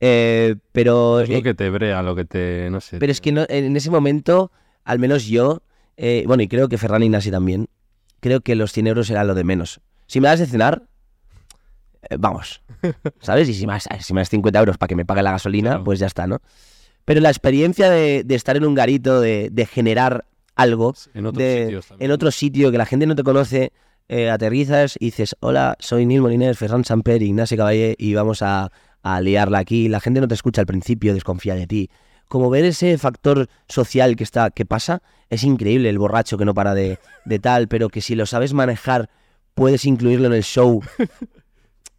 Eh, pero, Es lo eh, que te brea, lo que te... no sé. pero es que no- en ese momento, al menos yo, eh, bueno, y creo que Ferran y Nasi también, creo que los 100 euros era lo de menos. Si me das de cenar, eh, vamos, *laughs* ¿sabes? Y si me, das, si me das 50 euros para que me pague la gasolina, Claro. pues ya está, ¿no? Pero la experiencia de, de estar en un garito, de, de generar algo, En de- otro sitio que la gente no te conoce, eh, aterrizas y dices, hola, soy Neil Moliner, Ferran Samper, Ignacio Caballé y vamos a, a liarla aquí. La gente no te escucha al principio, desconfía de ti. Como ver ese factor social que está, que pasa, es increíble, el borracho que no para de, de tal, pero que si lo sabes manejar, puedes incluirlo en el show. *laughs*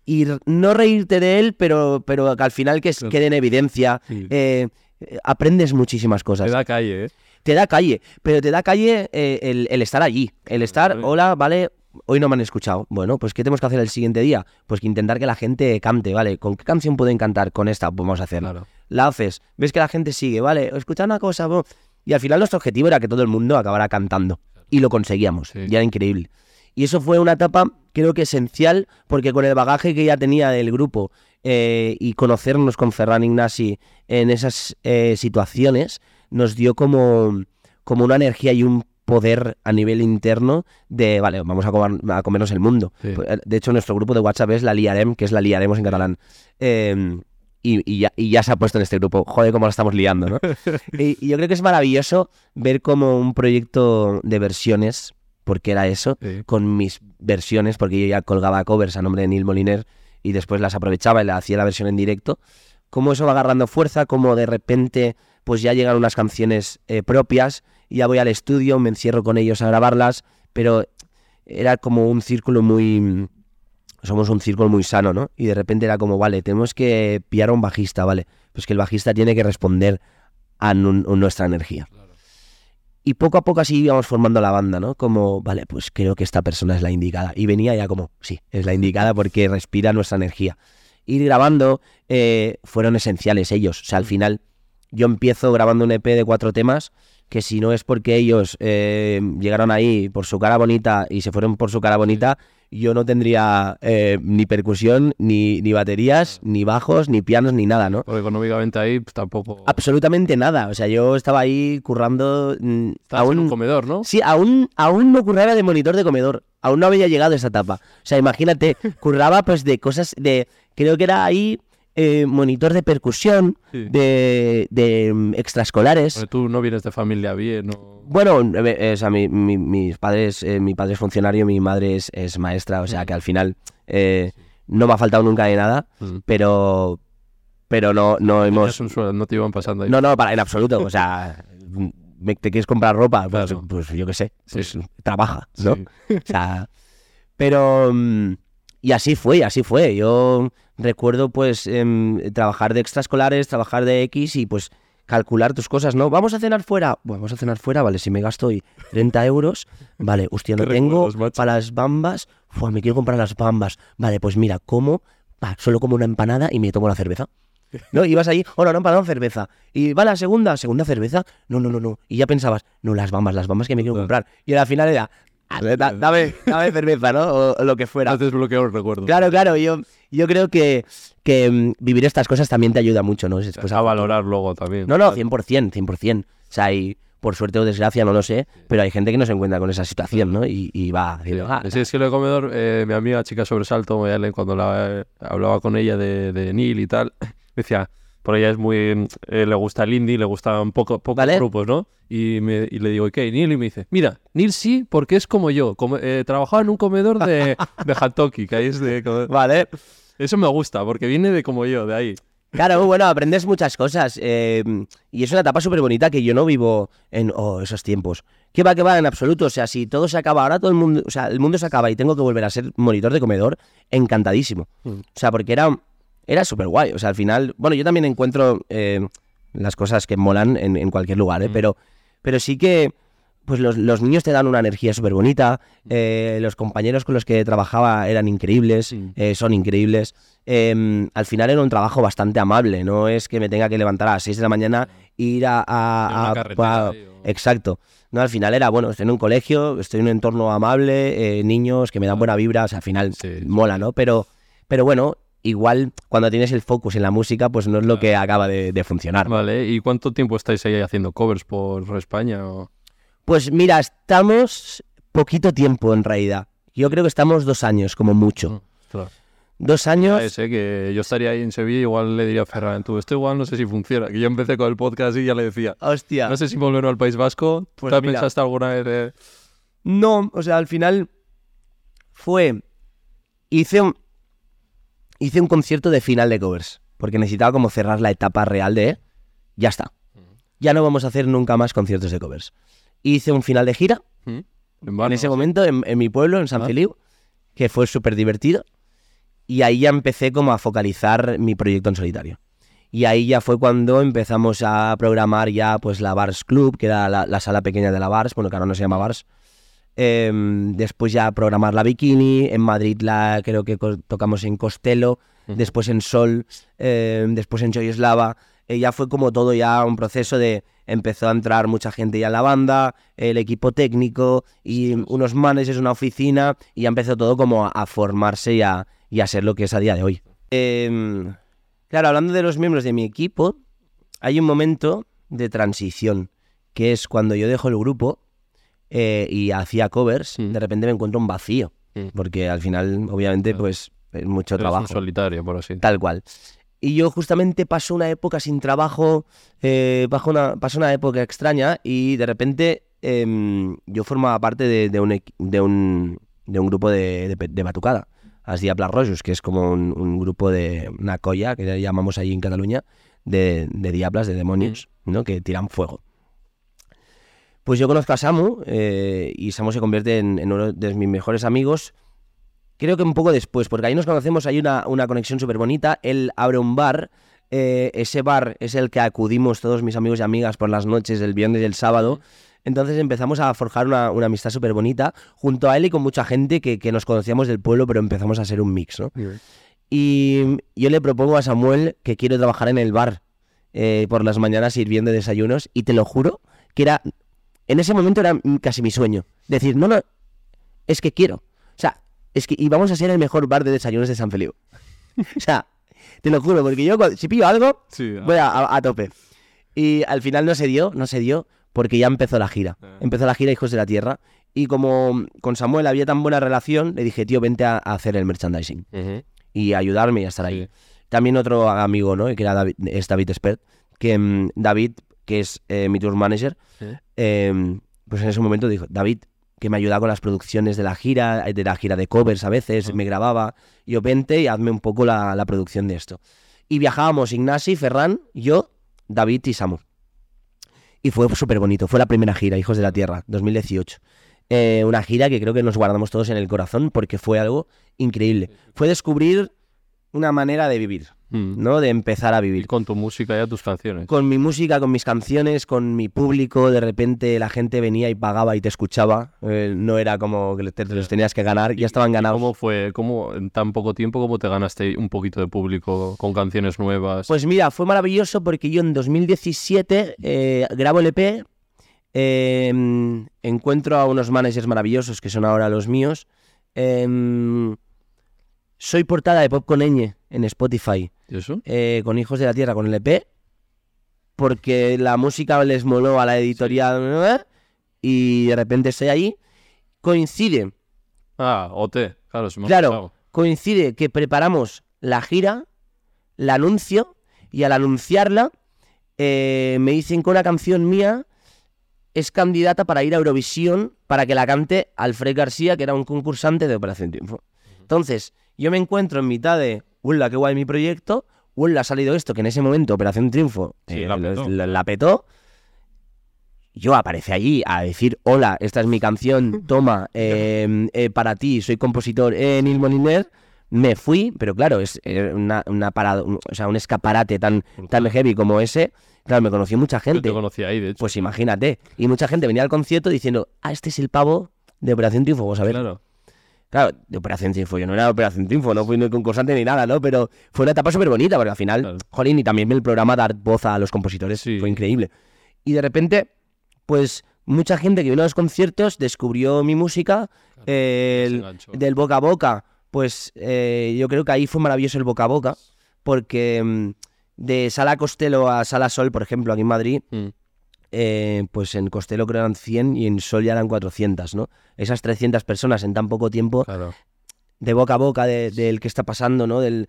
Y no reírte de él, pero, pero que al final que es- quede en evidencia. Sí. eh, aprendes muchísimas cosas Te da calle, ¿eh? te da calle, pero te da calle eh, el, el estar allí, el estar, hola, vale, hoy no me han escuchado. Bueno, pues ¿qué tenemos que hacer el siguiente día? Pues que intentar que la gente cante, ¿vale? ¿Con qué canción pueden cantar? Con esta, pues vamos a hacerla. Claro. La haces, ves que la gente sigue, ¿vale? Escucha una cosa, bo- y al final nuestro objetivo era que todo el mundo acabara cantando. Y lo conseguíamos, Sí. y era increíble. Y eso fue una etapa, creo que esencial, porque con el bagaje que ya tenía del grupo eh, y conocernos con Ferran Ignasi en esas eh, situaciones, nos dio como, como una energía y un poder a nivel interno de, vale, vamos a, comer- a comernos el mundo. Sí. De hecho, nuestro grupo de WhatsApp es la liarem, que es la liaremos en catalán. Eh, y, y ya, y ya se ha puesto en este grupo. Joder, cómo la estamos liando, ¿no? *laughs* y, y yo creo que es maravilloso ver como un proyecto de versiones, porque era eso, Sí. con mis versiones, porque yo ya colgaba covers a nombre de Neil Moliner y después las aprovechaba y le hacía la versión en directo. Cómo eso va agarrando fuerza, cómo de repente pues ya llegan unas canciones eh, propias y ya voy al estudio, me encierro con ellos a grabarlas, pero era como un círculo muy... Somos un círculo muy sano, ¿no? Y de repente era como, vale, tenemos que pillar a un bajista, ¿vale? Pues que el bajista tiene que responder a nu- nuestra energía. Y poco a poco así íbamos formando la banda, ¿no? Como, vale, pues creo que esta persona es la indicada. Y venía ya como, sí, es la indicada porque respira nuestra energía. Ir grabando eh, fueron esenciales ellos. O sea, al final yo empiezo grabando un EP de cuatro temas, que si no es porque ellos eh, llegaron ahí por su cara bonita y se fueron por su cara bonita, yo no tendría eh, ni percusión, ni, ni baterías, ni bajos, ni pianos, ni nada, ¿no? Porque económicamente ahí pues, tampoco... Absolutamente nada. O sea, yo estaba ahí currando mm, Estabas en aún... un comedor, ¿no? Sí, aún, aún no curraba de monitor de comedor. Aún no había llegado a esa etapa. O sea, imagínate, curraba pues de cosas de... Creo que era ahí eh, monitor de percusión, Sí. de, de mm, extraescolares. Tú no vienes de familia bien, ¿no? Bueno, o sea, mi- mi- mis padres, eh, mi padre es funcionario, mi madre es, es maestra, o sea que al final eh, no me ha faltado nunca de nada, Mm. pero pero no, no hemos... Un no te iban pasando ahí. No, no, para, en absoluto. O sea, *laughs* me- ¿te quieres comprar ropa? Pues, Claro. pues yo qué sé, Sí. pues trabaja, ¿no? *laughs* O sea, pero... mm, Y así fue, así fue. Yo recuerdo pues em, trabajar de extraescolares, trabajar de X y pues calcular tus cosas, ¿no? Vamos a cenar fuera. Bueno, vamos a cenar fuera, vale, si me gasto hoy 30 euros, *laughs* vale, hostia, no tengo recuerdos, para las bambas, Fua, me quiero comprar las bambas. Vale, pues mira, como, solo como una empanada y me tomo la cerveza. ¿No? Ibas ahí, hola, no, empanada, cerveza. Y va la segunda, segunda cerveza. No, no, no, no. Y ya pensabas, no, las bambas, las bambas que me quiero comprar. Y al final era, "Ah, da- dame, dame cerveza, ¿no? O, o lo que fuera. Has desbloqueado el recuerdo. Claro, claro, yo, yo creo que, que mm, vivir estas cosas también te ayuda mucho, ¿no? Después a valorar luego también. No, no, 100%, 100%. O sea, y por suerte o desgracia, no lo sé, pero hay gente que no se encuentra con esa situación, ¿no? Y, y va, diciendo, "Ah, sí, es que lo de comedor, eh, mi amiga chica sobresalto, cuando la, eh, hablaba con ella de, de Neil y tal, *coughs* decía, por ella es muy, eh, le gusta el indie, le gustan poco, pocos Vale. grupos, ¿no? Y, me- y le digo, ¿y qué? Neil y me dice, mira, Neil sí, porque es como yo, como, eh, trabajaba en un comedor de, *laughs* de Hatoki, que ahí es de... como- Vale. Eso me gusta, porque viene de como yo, de ahí. Claro, bueno, aprendes muchas cosas. eh, y es una etapa súper bonita que yo no vivo en oh, esos tiempos. ¿Qué va, qué va? En absoluto. O sea, si todo se acaba ahora, todo el mundo, o sea, el mundo se acaba y tengo que volver a ser monitor de comedor, encantadísimo. Mm. O sea, porque era, era súper guay. O sea, al final, bueno, yo también encuentro eh, las cosas que molan en, en cualquier lugar, ¿eh? Mm. Pero, pero sí que, pues los, los niños te dan una energía súper bonita. eh, los compañeros con los que trabajaba eran increíbles, Mm. eh, son increíbles. Eh, al final era un trabajo bastante amable, no es que me tenga que levantar a las 6 de la mañana e ir a... a- a- Exacto. No, al final era, bueno, estoy en un colegio, estoy en un entorno amable, niños que me dan buena vibra, o sea, al final sí. mola, ¿no? Pero, pero bueno, igual cuando tienes el focus en la música, pues no es lo que acaba de, de funcionar. Vale, ¿y cuánto tiempo estáis ahí haciendo covers por España? o- Pues mira, estamos poquito tiempo en realidad. Yo creo que estamos dos años, como mucho. Claro. Dos Ya años. sé que yo estaría ahí en Sevilla, igual le diría a Ferran, tú, esto igual no sé si funciona. Que yo empecé con el podcast y ya le decía, Hostia. no sé si volver al País Vasco. ¿Tú Pues mira. pensaste alguna vez de...? No, o sea, al final fue. Hice un. Hice un concierto de final de covers. Porque necesitaba como cerrar la etapa real de. Ya está. Ya no vamos a hacer nunca más conciertos de covers. Hice un final de gira. En, ese momento, en, en mi pueblo, en San Ah. Feliu. Que fue súper divertido. Y ahí ya empecé como a focalizar mi proyecto en solitario. Y ahí ya fue cuando empezamos a programar ya pues la Bars Club, que era la, la sala pequeña de la Bars, bueno, que ahora no se llama Bars. Em, después ya programar la Bikini, en Madrid la creo que tocamos en Costello, después en Sol, em, después en Joyeslava. Eh, ya fue como todo ya un proceso de empezó a entrar mucha gente ya en la banda, el equipo técnico y unos managers, una oficina y ya empezó todo como a, formarse y a, y a ser lo que es a día de hoy. Em, claro, hablando de los miembros de mi equipo, hay un momento de transición, que es cuando yo dejo el grupo eh, y hacía covers, Mm. de repente me encuentro un vacío, Mm. porque al final, obviamente, Claro. pues es mucho Eres un trabajo. solitario, por así. Tal cual. Y yo justamente paso una época sin trabajo, eh, paso, una, paso una época extraña y de repente em, yo formaba parte de, de un, de, un, de un grupo de, de, de batucada, As Diablas Rojos, que es como un, un grupo de una colla, que llamamos allí en Cataluña, de, de diablas, de demonios, ¿no? que tiran fuego. Pues yo conozco a Samu eh, y Samu se convierte en, en uno de mis mejores amigos creo que un poco después, porque ahí nos conocemos, hay una, una conexión súper bonita. Él abre un bar, eh, ese bar es el que acudimos todos mis amigos y amigas por las noches del viernes y el sábado. Entonces empezamos a forjar una, una amistad súper bonita junto a él y con mucha gente que, que nos conocíamos del pueblo, pero empezamos a ser un mix, ¿no? Y yo le propongo a Samuel que quiero trabajar en el bar eh, por las mañanas sirviendo desayunos y te lo juro que era, en ese momento era casi mi sueño. Decir, no, no, es que quiero. O sea, es que íbamos a ser el mejor bar de desayunos de San Felipe. o sea, te lo juro, porque yo cuando- si pillo algo, Sí, voy a, a- a tope. Y al final no se dio, no se dio, porque ya empezó la gira. Ah. Empezó la gira Hijos de la Tierra. Y como con Samuel había tan buena relación, le dije, tío, vente a, a hacer el merchandising y ayudarme y a estar ahí. Sí. También otro amigo, ¿no? Que era David, es David Spert, que mm, David, que es eh, mi tour manager. Eh, pues en ese momento dijo, David, que me ayudaba con las producciones de la gira, de la gira de covers a veces, me grababa, yo vente y hazme un poco la, la producción de esto. Y viajábamos Ignasi, Ferran, yo, David y Samu. Y fue súper bonito, fue la primera gira, Hijos de la Tierra, 2018. Eh, una gira que creo que nos guardamos todos en el corazón porque fue algo increíble. Fue descubrir una manera de vivir, Mm. ¿no? De empezar a Y vivir. con tu música y tus canciones. Con mi música, con mis canciones, con mi público, de repente la gente venía y pagaba y te escuchaba. Eh, no era como que te, te los tenías que ganar, ya estaban ¿Y ganados. ¿Cómo fue, cómo en tan poco tiempo, cómo te ganaste un poquito de público con canciones nuevas? Pues mira, fue maravilloso porque yo en 2017 eh, grabo el EP, eh, encuentro a unos managers maravillosos que son ahora los míos. em, soy portada de Pop con Ñ en Spotify. ¿Y eso? eh, con Hijos de la Tierra, con el EP, porque la música les moló a la editorial ¿eh? y de repente estoy ahí. Coincide, Ah, OT, claro, se me claro, pasado. coincide que preparamos la gira, la anuncio y al anunciarla eh, me dicen que una canción mía es candidata para ir a Eurovisión para que la cante Alfred García, que era un concursante de Operación Triunfo. Entonces, yo me encuentro en mitad de, ¡Ulla, qué guay mi proyecto! ¡Ulla, ha salido esto! Que en ese momento Operación Triunfo Sí, eh, la petó. la- la petó. Yo aparece allí a decir, hola, esta es mi canción, *laughs* toma, eh, eh, para ti, soy compositor en Il Moliner. Me fui, pero claro, es eh, una, una parada, un- o sea, un escaparate tan, tan heavy como ese. Claro, me conoció mucha Yo gente. te conocí ahí, de hecho. Pues imagínate. Y mucha gente venía al concierto diciendo, ah, este es el pavo de Operación Triunfo. Vamos a ver. Claro, Claro. de Operación Triunfo. Yo no era Operación Triunfo, no fui ni concursante ni nada, ¿no? Pero fue una etapa súper bonita, porque al final, Claro. jolín, y también el programa dar voz a los compositores Sí. fue increíble. Y de repente, pues mucha gente que vino a los conciertos descubrió mi música, eh, Se el- del boca a boca. Pues eh, yo creo que ahí fue maravilloso el boca a boca, porque mm, de Sala Costello a Sala Sol, por ejemplo, aquí en Madrid, Mm. Eh, pues en Costello creo eran 100 y en Sol ya eran 400, ¿no? Esas 300 personas en tan poco tiempo, Claro. de boca a boca de- del que está pasando, ¿no? Del,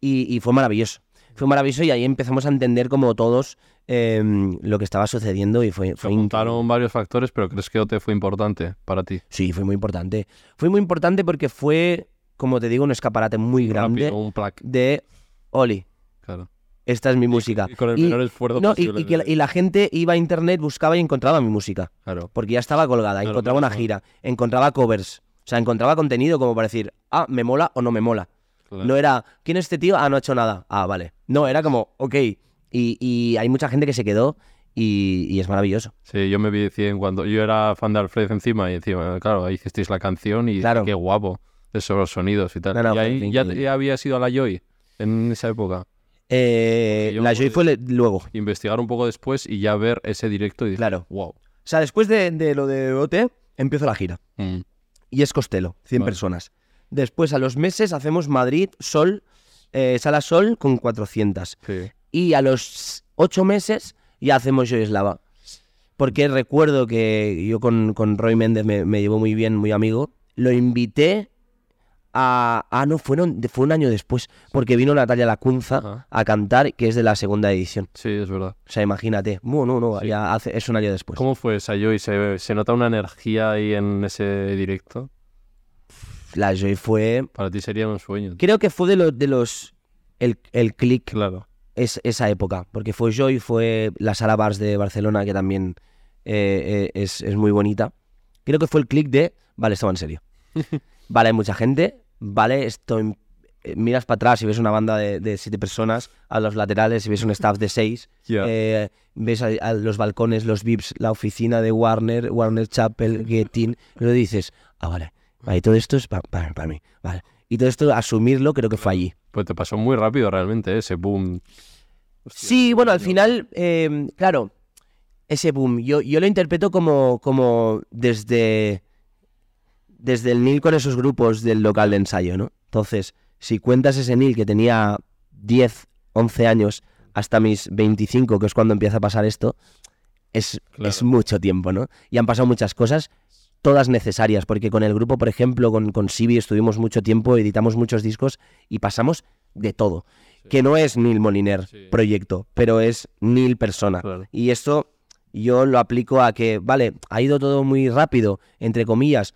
y, y fue maravilloso. Fue maravilloso y ahí empezamos a entender como todos eh, lo que estaba sucediendo y fue, fue juntaron varios factores, pero ¿crees que OT fue importante para ti? Sí, fue muy importante. Fue muy importante porque fue, como te digo, un escaparate muy grande Rápido, un de Oli. Esta es mi música. Y con el Y- menor esfuerzo no, posible. y que la, y la gente iba a internet, buscaba y encontraba mi música. Claro. porque ya estaba colgada, Claro, encontraba claro, una gira, encontraba covers, o sea, encontraba contenido como para decir, ah, me mola o no me mola. No era, ¿quién es este tío? Ah, no ha hecho nada. Ah, vale. No, era como, ok. Y, y hay mucha gente que se quedó y, y es maravilloso. Sí, yo me vi en cuando yo era fan de Alfred encima y encima, claro, ahí hicisteis la canción y Claro. qué guapo, esos sonidos y tal. No, no, y ahí ya, ya había sido a la Joy en esa época. Eh, yo la Joy fue le- luego. Investigar un poco después y ya ver ese directo y dije, Claro. wow. O sea, después de, de lo de OT, empiezo la gira. Mm, Y es Costello, 100 Vale. personas. Después, a los meses, hacemos Madrid, Sol, eh, Sala Sol con 400. sí. y a los ocho meses ya hacemos Yo Eslava. Porque recuerdo que yo con, con Roy Méndez me, me llevo muy bien, muy amigo. Lo invité a... Ah, no, fueron, fue un año después. Porque vino Natalia Lacunza Ajá. a cantar, que es de la segunda edición. Sí, es verdad. O sea, imagínate. No, no, no, Sí. ya hace, es un año después. ¿Cómo fue esa Joy? ¿Se, se nota una energía ahí en ese directo? La Joy fue... Para ti sería un sueño. Creo que fue de los... De los el, el click Claro. es esa época, porque fue Joy, fue la Sala Bars de Barcelona, que también eh, eh, es, es muy bonita. Creo que fue el click de, vale, esto va en serio. *laughs* Vale, hay mucha gente, vale, esto... em- eh, Miras para atrás y ves una banda de, de siete personas, a los laterales y ves un staff de seis, eh, ves a, a los balcones, los VIPs, la oficina de Warner, Warner Chapel, Getin, y lo dices, ah, vale, vale, todo esto es para mí, vale. Y todo esto, asumirlo, creo que fue allí. Pues te pasó muy rápido realmente ¿eh? ese boom. Hostia, Sí, bueno, al final, eh, claro, ese boom. Yo, yo lo interpreto como, como desde, desde el Nil con esos grupos del local de ensayo, ¿no? Entonces, si cuentas ese Nil que tenía 10, 11 años hasta mis 25, que es cuando empieza a pasar esto, es, Claro. es mucho tiempo, ¿no? Y han pasado muchas cosas, todas necesarias, porque con el grupo, por ejemplo, con, con Sibi estuvimos mucho tiempo, editamos muchos discos y pasamos de todo. Que no es Neil Moliner Sí. proyecto, pero es Neil persona. Claro. Y esto yo lo aplico a que, vale, ha ido todo muy rápido, entre comillas,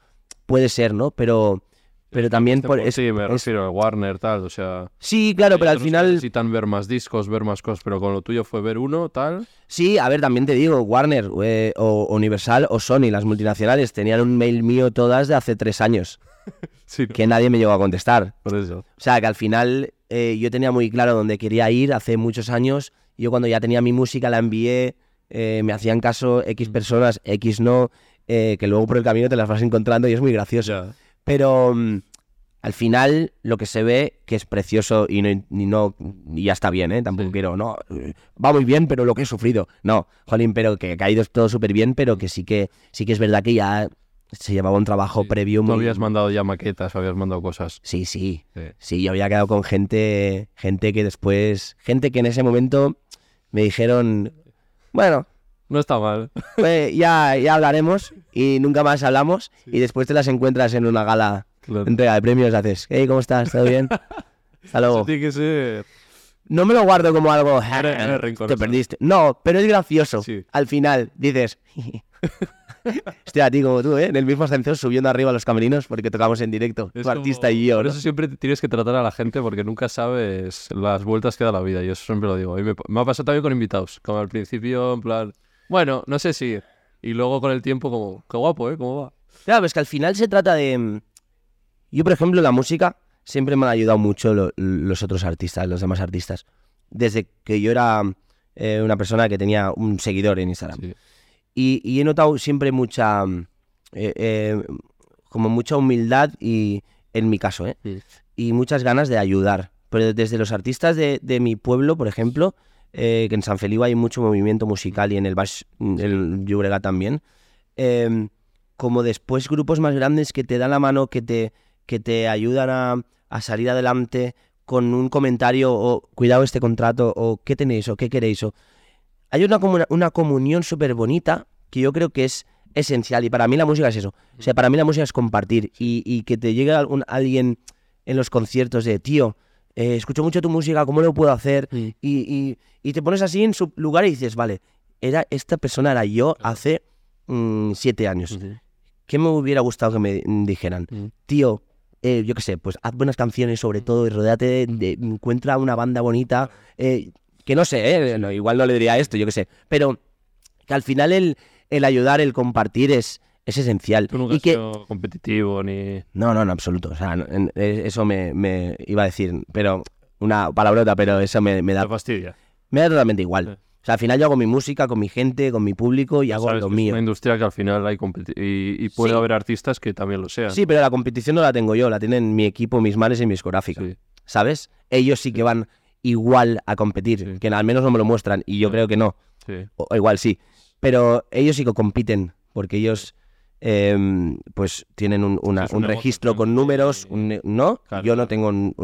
puede ser, ¿no? Pero, pero también por, es, sí, me refiero a Warner, tal, o sea... Sí, claro, pero al final... Necesitan ver más discos, ver más cosas, pero con lo tuyo fue ver uno, tal... Sí, a ver, también te digo, Warner eh, o Universal o Sony, las multinacionales, tenían un mail mío todas de hace tres años, *laughs* Sí, que nadie me llegó a contestar. por eso. O sea, que al final eh, yo tenía muy claro dónde quería ir hace muchos años. Yo cuando ya tenía mi música la envié, eh, me hacían caso X personas, X no, eh, que luego por el camino te las vas encontrando y es muy gracioso. Pero mm, al final lo que se ve que es precioso y no, y no y ya está bien, ¿eh? Tampoco Sí. quiero, no, va muy bien, pero lo que he sufrido. No, jolín, pero que, que ha ido todo súper bien, pero que sí que sí que es verdad que ya se llevaba un trabajo Sí. previo Tú muy... habías mandado ya maquetas, habías mandado cosas. Sí, sí. Sí. Sí, yo había quedado con gente, gente que después, gente que en ese momento me dijeron, bueno, No está mal. *laughs* pues ya, ya hablaremos y nunca más hablamos y después te las encuentras en una gala Claro. entrega de premios, haces, hey, ¿cómo estás? ¿Todo bien? *laughs* Hasta Eso luego. tiene que ser... No me lo guardo como algo, te perdiste. No, pero es gracioso. Sí. Al final dices, *laughs* estoy a ti como tú, ¿eh? En el mismo ascensor subiendo arriba a los camerinos porque tocamos en directo, Es tu artista como- y yo. Por ¿no? eso siempre tienes que tratar a la gente porque nunca sabes las vueltas que da la vida. Yo eso siempre lo digo. Y me, me ha pasado también con invitados. Como al principio, en plan, bueno, no sé si. Y luego con el tiempo, como, qué guapo, ¿eh? ¿Cómo va? Claro, es que al final se trata de... mm, Yo, por ejemplo, la música siempre me han ayudado mucho lo- los otros artistas, los demás artistas. Desde que yo era eh, una persona que tenía un seguidor en Instagram. Sí. Y, y he notado siempre mucha... mm, eh, eh, como mucha humildad y... En mi caso, ¿eh? Sí. Y muchas ganas de ayudar. Pero desde los artistas de, de mi pueblo, por ejemplo, eh, que en San Feliu hay mucho movimiento musical y en el Baix, el Llobregat también, eh, como después grupos más grandes que te dan la mano, que te, que te ayudan a, a salir adelante con un comentario o cuidado este contrato o qué tenéis o qué queréis. O... Hay una, una comunión súper bonita que yo creo que es esencial y para mí la música es eso. O sea, para mí la música es compartir y, y que te llegue algún, alguien en los conciertos de, tío, eh, escucho mucho tu música, ¿cómo lo puedo hacer? Mm. Y, y- y te pones así en su lugar y dices, vale, era, esta persona era yo hace mm, siete años. ¿Qué me hubiera gustado que me dijeran? Mm. Tío, eh, yo qué sé, pues haz buenas canciones sobre todo y rodéate de, de- encuentra una banda bonita. eh, que no sé, no, igual no le diría esto, yo qué sé. Pero que al final el, el ayudar, el compartir es, es esencial. Tú nunca y has que, sido competitivo ni. no, no, en absoluto. O sea, no, en- eso me, me iba a decir, pero una palabrota, pero eso me, me da Te fastidia. me da totalmente igual. Sí. O sea, al final yo hago mi música con mi gente, con mi público y hago Sabes lo que Es mío. una industria que al final hay y, y puede Sí. haber artistas que también lo sean. Sí, pero la competición no la tengo yo, la tienen mi equipo, mis manes y mi discográfica. Sí. ¿Sabes? Ellos sí que van igual a competir, que al menos no me lo muestran y yo creo que no. o igual sí. Pero ellos sí que compiten, porque ellos em, pues tienen un, una- un registro con números, un ¿no? Claro, yo no tengo un,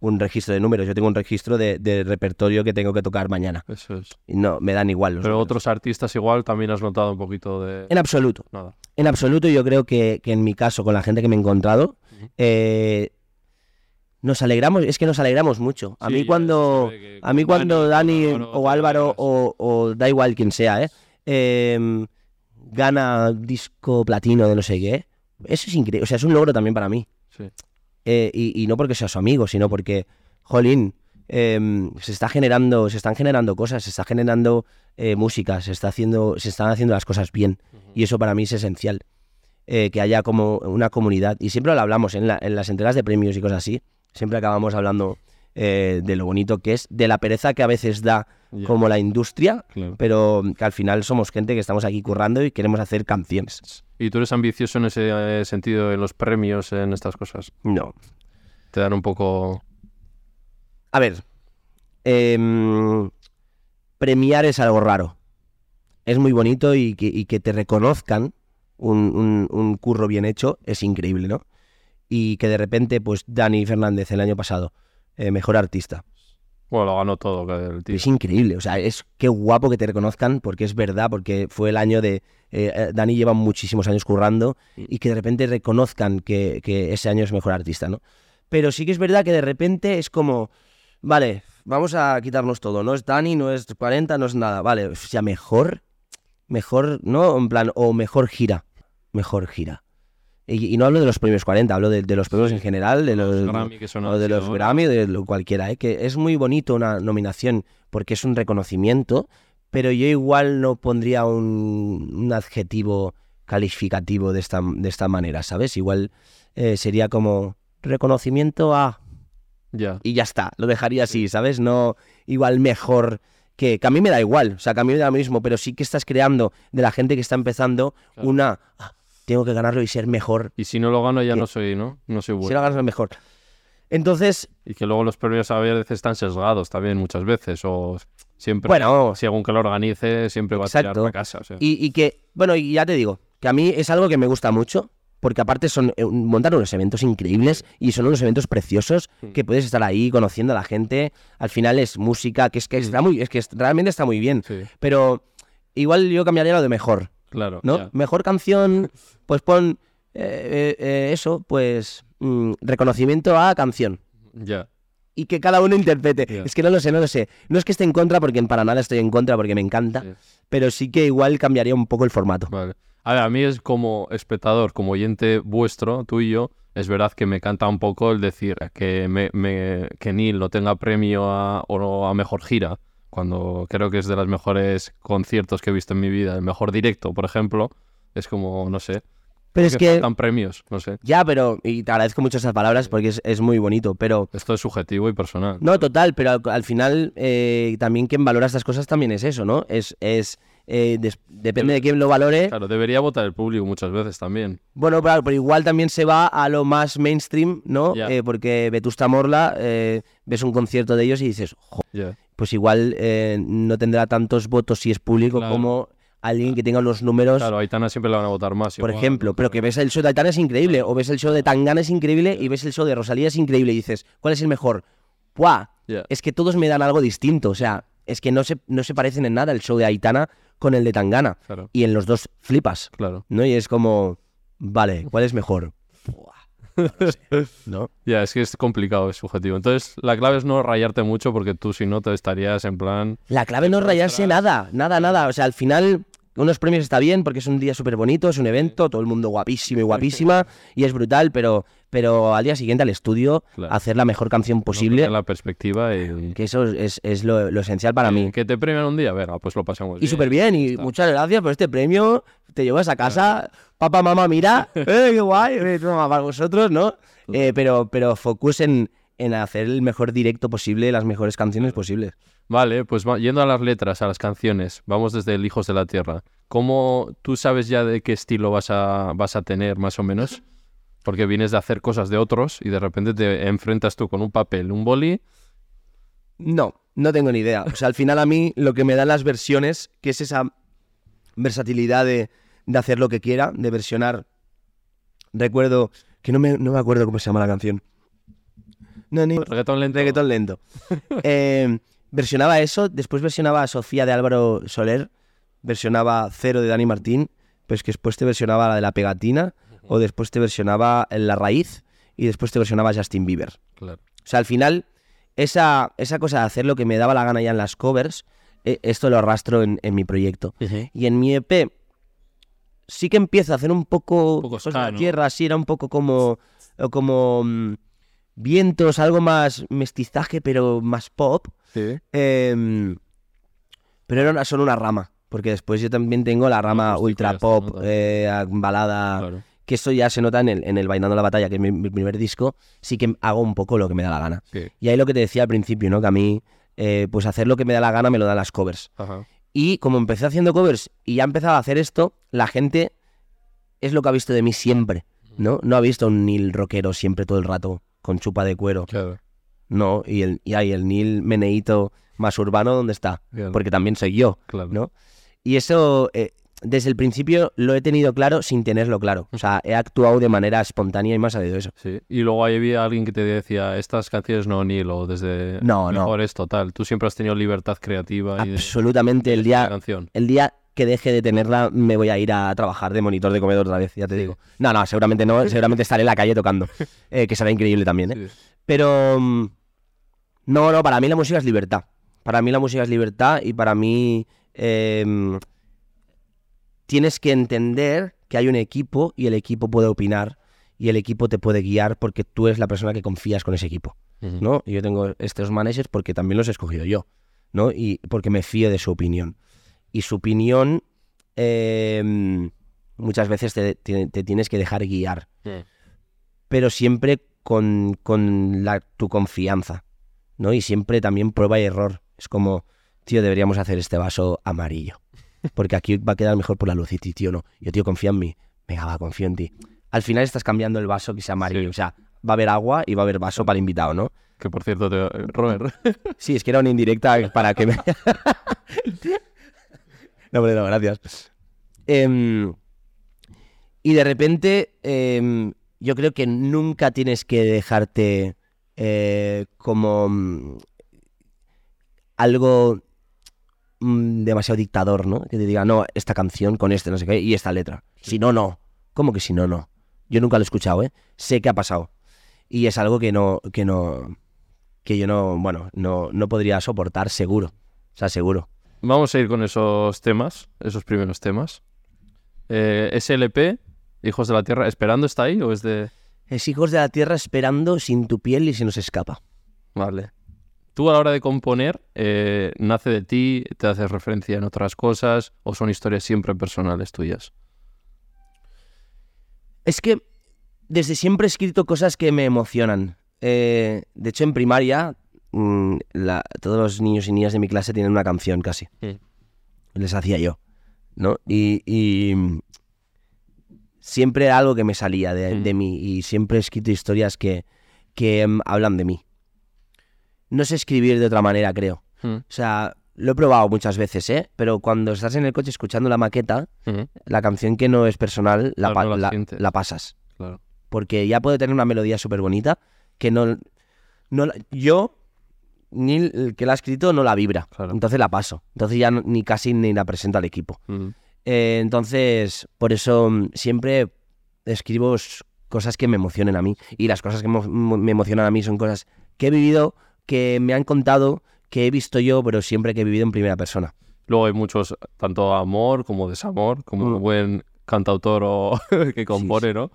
un- registro de números, yo tengo un registro de, de repertorio que tengo que tocar mañana. Eso es. No, me dan igual los Pero números. otros artistas igual también has notado un poquito de. En absoluto. Nada. En absoluto, yo creo que, que en mi caso, con la gente que me he encontrado, eh, nos alegramos, es que nos alegramos mucho. A Sí, mí cuando, a mí cuando Dani, o te Álvaro o, o da igual quien sea, ¿eh? em, gana disco platino de no sé qué, eso es increíble, o sea, es un logro también para mí. Sí. Eh, y, y no porque sea su amigo, sino porque, jolín, em, se está generando, se están generando cosas, se está generando eh, música, se está haciendo, se están haciendo las cosas bien. Y eso para mí es esencial. eh, que haya como una comunidad. Y siempre lo hablamos en, la- en las entregas de premios y cosas así. Siempre acabamos hablando eh, de lo bonito que es, de la pereza que a veces da como la industria, claro. pero que al final somos gente que estamos aquí currando y queremos hacer canciones. ¿Y tú eres ambicioso en ese eh, sentido, en los premios, en estas cosas? No. Te dan un poco. A ver, em, premiar es algo raro. es muy bonito y que, y que te reconozcan un, un- un curro bien hecho es increíble, ¿no? Y que de repente, pues Dani Fernández el año pasado, eh, mejor artista. Bueno, lo ganó todo el tío. Es increíble, o sea, es qué guapo que te reconozcan porque es verdad, porque fue el año de... eh, eh, Dani lleva muchísimos años currando y que de repente reconozcan que, que ese año es mejor artista, ¿no? Pero sí que es verdad que de repente es como, vale, vamos a quitarnos todo, no es Dani, no es 40, no es nada, vale, o sea, mejor, mejor, ¿no? En plan, o mejor gira, mejor gira. Y, y no hablo de los premios 40, hablo de, de los premios en general, de los, Grammy que son o de los. Grammy, de lo cualquiera, ¿eh? que es muy bonito una nominación porque es un reconocimiento, pero yo igual no pondría un, un adjetivo calificativo de esta, de esta manera, ¿sabes? Igual eh, sería como reconocimiento a... Ya. y ya está, lo dejaría así, ¿sabes? No igual mejor que, que a mí me da igual, o sea, que a mí me da lo mismo, pero sí que estás creando de la gente que está empezando Claro. una... "Ah, tengo que ganarlo y ser mejor. Y si no lo gano ya ¿Qué? no soy, ¿no? No soy Si bueno. lo ganas, mejor. Entonces, Y que luego los premios a veces están sesgados también muchas veces. O siempre, bueno, según que lo organice, siempre va a Exacto. tirar para casa. o sea. Y, y que, bueno, y ya te digo, que a mí es algo que me gusta mucho, porque aparte son eh, montan unos eventos increíbles y son unos eventos preciosos Mm. que puedes estar ahí conociendo a la gente. Al final es música, que es que Mm. está muy, es que realmente está muy bien. Sí, Pero igual yo cambiaría lo de mejor, claro. ¿no? Mejor canción, pues pon eh, eh, eh, eso, pues mm, reconocimiento a canción. Ya. Y que cada uno interprete. Es que no lo sé, no lo sé. No es que esté en contra, porque para nada estoy en contra, porque me encanta. Pero sí que igual cambiaría un poco el formato. Vale. A ver, a mí es como espectador, como oyente vuestro, tú y yo, es verdad que me canta un poco el decir que, me, me- que Neil no tenga premio a, o a mejor gira, cuando creo que es de los mejores conciertos que he visto en mi vida, el mejor directo, por ejemplo, es como, no sé, Pero es que faltan premios, no sé. Ya, pero, y te agradezco mucho esas palabras porque es, es muy bonito, pero, Esto es subjetivo y personal. no, total, pero al, al final eh, también quien valora estas cosas también es eso, ¿no? Es, es eh, des- depende de quién lo valore. Claro, debería votar el público muchas veces también. Bueno, claro, pero igual también se va a lo más mainstream, ¿no? Eh, porque Vetusta Morla, eh, ves un concierto de ellos y dices, "Jo, Ya. Pues igual eh, no tendrá tantos votos si es público Claro. como alguien que tenga unos números Claro, Aitana siempre la van a votar más. por igual, ejemplo, pero que ves el show de Aitana es increíble, o ves el show de Tangana es increíble, y ves el show de Rosalía es increíble, y dices, ¿cuál es el mejor? ¡Buah! Ya. Es que todos me dan algo distinto, o sea, es que no se, no se parecen en nada el show de Aitana con el de Tangana, Claro, y en los dos flipas, claro. ¿no? Y es como, vale, ¿cuál es mejor? Buah, no lo sé, ¿no? Ya, es que es complicado, es subjetivo. Entonces, la clave es no rayarte mucho porque tú si no te estarías en plan... La clave no es rayarse nada, nada, nada. O sea, al final, unos premios está bien porque es un día súper bonito, es un evento, todo el mundo guapísimo y guapísima, y es brutal, pero, pero al día siguiente al estudio, Claro. hacer la mejor canción no posible, perder la perspectiva y... que eso es, es lo, lo esencial para mí. Que te premian un día, venga, pues lo pasamos Y súper bien, y está. muchas gracias por este premio. Te llevas a casa, papá, mamá, mira, *laughs* ¡eh, qué guay! eh, para vosotros, ¿no? Eh, pero, pero focus en, en hacer el mejor directo posible, las mejores canciones posibles. Vale, pues va- yendo a las letras, a las canciones, vamos desde el Hijos de la Tierra. ¿Cómo tú sabes ya de qué estilo vas a, vas a tener, más o menos? Porque vienes de hacer cosas de otros y de repente te enfrentas tú con un papel, un boli. No, no tengo ni idea. O sea, al final a mí lo que me dan las versiones, que es esa versatilidad de, de hacer lo que quiera, de versionar. Recuerdo que no me, no me acuerdo cómo se llama la canción. No, ni Reggaetón lento. reggaetón lento. *laughs* Eh, versionaba eso, después versionaba a Sofía de Álvaro Soler, versionaba Cero de Dani Martín, pues que después te versionaba la de la pegatina, o después te versionaba La Raíz, y después te versionaba Justin Bieber. Claro. O sea, al final, esa, esa cosa de hacer lo que me daba la gana ya en las covers, eh, esto lo arrastro en, en mi proyecto. Y en mi EP sí que empiezo a hacer un poco, Un poco ska, de ¿no? tierra, así era un poco como, como mm, vientos, algo más mestizaje, pero más pop. Sí. Em, pero era una- solo una rama, porque después yo también tengo la rama ultra pop, eh, balada, Claro. que eso ya se nota en el, en el Bailando la Batalla, que es mi, mi primer disco, sí que hago un poco lo que me da la gana. Sí. Y ahí lo que te decía al principio, ¿no? Que a mí, eh, pues hacer lo que me da la gana me lo dan las covers. Ajá. Y como empecé haciendo covers y ya empezaba a hacer esto, la gente es lo que ha visto de mí siempre, ¿no? No ha visto un Neil rockero siempre todo el rato con chupa de cuero. Claro. No, y el, y hay el Neil meneíto más urbano, ¿dónde está? Claro. Porque también soy yo, Claro. ¿no? Y eso, eh, desde el principio lo he tenido claro sin tenerlo claro. O sea, he actuado de manera espontánea y me ha salido eso. Sí. Y luego ahí había alguien que te decía, estas canciones no, Neil, o desde No, no. mejor esto, tal. Tú siempre has tenido libertad creativa y de, Absolutamente. El de la día, canción. el día que deje de tenerla, me voy a ir a trabajar de monitor de comedor otra vez, ya te digo. No, no, seguramente no. *laughs* Seguramente estaré en la calle tocando. eh, que será increíble también, ¿eh? Sí. Pero mm, no, no, para mí la música es libertad. Para mí la música es libertad y para mí em, tienes que entender que hay un equipo y el equipo puede opinar y el equipo te puede guiar porque tú eres la persona que confías con ese equipo. ¿no? Y yo tengo estos managers porque también los he escogido yo, ¿no? Y porque me fío de su opinión. Y su opinión em, muchas veces te, te- te tienes que dejar guiar pero siempre con, con la, tu confianza, ¿no? Y siempre también prueba y error. Es como, tío, deberíamos hacer este vaso amarillo, porque aquí va a quedar mejor por la luz y tío, no. Yo, tío, confía en mí. Venga, va, confío en ti. Al final estás cambiando el vaso que sea amarillo, Sí. o sea, va a haber agua y va a haber vaso para el invitado, ¿no? Que por cierto, te... Robert. Sí, es que era una indirecta para que me... *laughs* *laughs* no, no, gracias. Em, y de repente, em, yo creo que nunca tienes que dejarte eh, como mm, algo mm, demasiado dictador, ¿no? Que te diga, no, esta canción con este, no sé qué, y esta letra. Si no, no. ¿Cómo que si no, no? Yo nunca lo he escuchado, ¿eh? Sé que ha pasado. Y es algo que no, que no, que yo no, bueno, no, no podría soportar seguro. O sea, seguro. Vamos a ir con esos temas, esos primeros temas. Eh, SLP, Hijos de la Tierra, ¿esperando está ahí o es de...? Es hijos de la tierra esperando sin tu piel y se nos escapa. Vale. Tú a la hora de componer, eh, ¿nace de ti? ¿Te haces referencia en otras cosas? ¿O son historias siempre personales tuyas? Es que desde siempre he escrito cosas que me emocionan. Eh, de hecho, en primaria, la- todos los niños y niñas de mi clase tienen una canción casi. Mm. Les hacía yo, ¿no? Y, y, mm, siempre era algo que me salía de, Mm. de mí y siempre he escrito historias que, que mm, hablan de mí. No sé escribir de otra manera, creo. Mm, O sea, lo he probado muchas veces, ¿eh? Pero cuando estás en el coche escuchando la maqueta, mm, la canción que no es personal la, Claro, pa- no la la- sientes. la pasas Claro. porque ya puede tener una melodía súper bonita que no, no la- yo ni el que la ha escrito no la vibra Claro. entonces la paso entonces ya no- ni casi ni la presento al equipo Mm, Eh, entonces por eso mm, siempre escribo cosas que me emocionen a mí y las cosas que me emocionan a mí son cosas que he vivido que me han contado que he visto yo pero siempre que he vivido en primera persona Luego hay muchos, tanto amor como desamor, como Mm. un buen cantautor o *laughs* que compone, ¿no?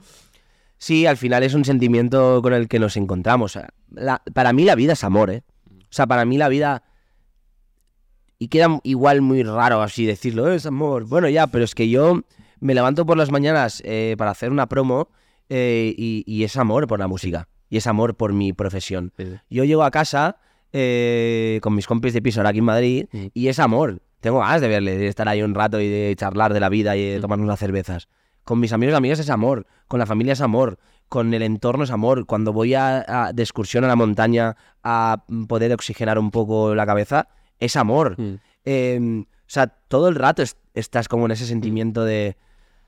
Sí, al final es un sentimiento con el que nos encontramos. La- para mí la vida es amor, ¿eh? O sea, para mí la vida... Y queda igual muy raro así decirlo, "Eh, es amor. Bueno, ya, pero es que yo me levanto por las mañanas eh, para hacer una promo eh, y, y es amor por la música. Y es amor por mi profesión. Sí. Yo llego a casa eh, con mis compis de piso ahora aquí en Madrid Mm. y es amor. Tengo ganas de verle, de estar ahí un rato y de charlar de la vida y de Mm. tomarnos unas cervezas. Con mis amigos y amigas es amor, con la familia es amor, con el entorno es amor. Cuando voy a, a- de excursión a la montaña a mm, poder oxigenar un poco la cabeza, es amor. Mm. Eh, o sea, todo el rato es- estás como en ese sentimiento de,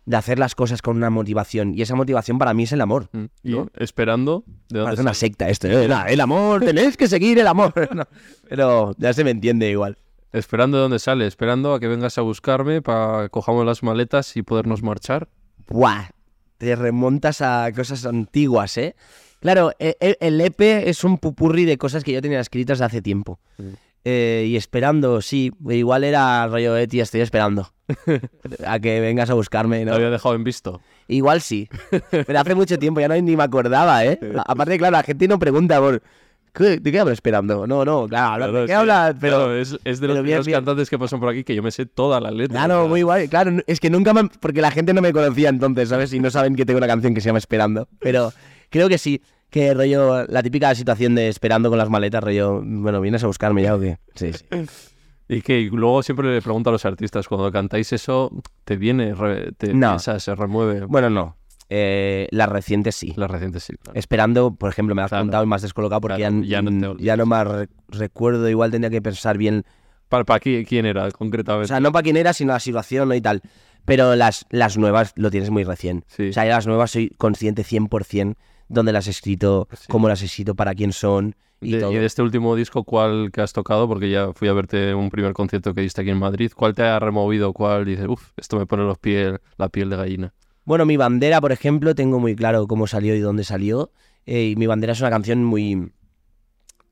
de hacer las cosas con una motivación. Y esa motivación para mí es el amor. Mm. Y ¿No? esperando, ¿de dónde Parece una secta esto, ¿eh? El amor, tenéis que seguir el amor. *laughs* No, pero ya se me entiende igual. Esperando de dónde sale, esperando a que vengas a buscarme para que cojamos las maletas y podernos marchar. Buah, te remontas a cosas antiguas, ¿eh? Claro, e- e- el EP es un pupurri de cosas que yo tenía escritas de hace tiempo. Mm. Eh, y esperando, sí, igual era rollo Eti, estoy esperando *laughs* a que vengas a buscarme, ¿no? había dejado en visto. Igual sí, pero hace mucho tiempo, ya no ni me acordaba, ¿eh? *laughs* Aparte, claro, la gente no pregunta por... ¿qué- ¿De qué hablo esperando? No, no, claro, ¿de qué hablas? Pero... claro, es, es de los bien, cantantes que pasan por aquí que yo me sé toda la letra. Claro, muy guay. Claro, es que nunca me... Porque la gente no me conocía entonces, ¿sabes? Y no saben que tengo una canción que se llama Esperando. Pero creo que sí, que rollo... La típica situación de esperando con las maletas, rollo... Bueno, ¿vienes a buscarme ya o qué? Sí, sí. *laughs* Y que luego siempre le pregunto a los artistas, cuando cantáis eso, ¿te viene, te No. se remueve? Bueno, no. Eh, las recientes sí. Las recientes sí, claro. Esperando, por ejemplo, me has Claro. preguntado y me has descolocado porque Claro, ya, ya no ya no re- recuerdo. Igual tendría que pensar bien ¿Para, para qui- quién era O concretamente? sea, no para quién era, sino la situación ¿no? y tal. Pero las, las nuevas lo tienes muy recién. Sí. O sea, las nuevas soy consciente 100% dónde las he escrito, Sí. cómo las he escrito, para quién son y de, todo. y de este último disco, ¿cuál que has tocado? Porque ya fui a verte un primer concierto que diste aquí en Madrid. ¿Cuál te ha removido? ¿Cuál dices, uff, esto me pone los pies, la piel de gallina? Bueno, mi bandera, por ejemplo, tengo muy claro cómo salió y dónde salió. eh, y mi bandera es una canción muy.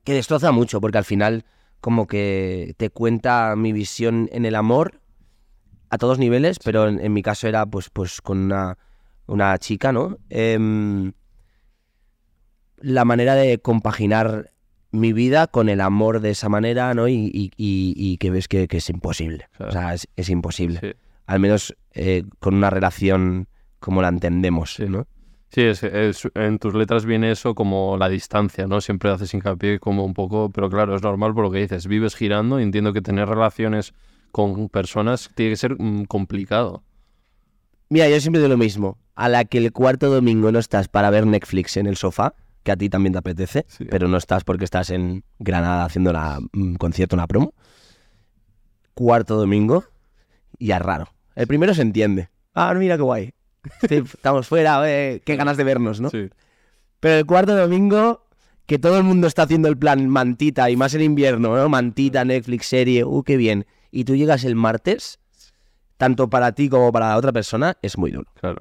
que destroza mucho, porque al final, como que te cuenta mi visión en el amor a todos niveles, pero en, en mi caso era pues, pues con una, una chica, ¿no? Em, la manera de compaginar mi vida con el amor de esa manera, ¿no? Y, y- y- y que ves que, que es imposible. Claro. O sea, es, es imposible Sí. al menos eh, con una relación como la entendemos, Sí. ¿no? Sí, es, es- en tus letras viene eso como la distancia, ¿no? Siempre haces hincapié como un poco, pero claro, es normal por lo que dices, vives girando y entiendo que tener relaciones con personas tiene que ser mm, complicado. Mira, yo siempre digo lo mismo. A la que el cuarto domingo no estás para ver Netflix en el sofá, que a ti también te apetece, Sí. pero no estás porque estás en Granada haciendo una- un concierto, una promo. Cuarto domingo, ya es raro. El primero se entiende. Ah, mira qué guay. Estamos fuera, eh, qué ganas de vernos, ¿no? Sí. Pero el cuarto domingo, que todo el mundo está haciendo el plan mantita, y más en invierno, ¿no? Mantita, Netflix, serie, uh, qué bien. Y tú llegas el martes, tanto para ti como para la otra persona, es muy duro. Claro.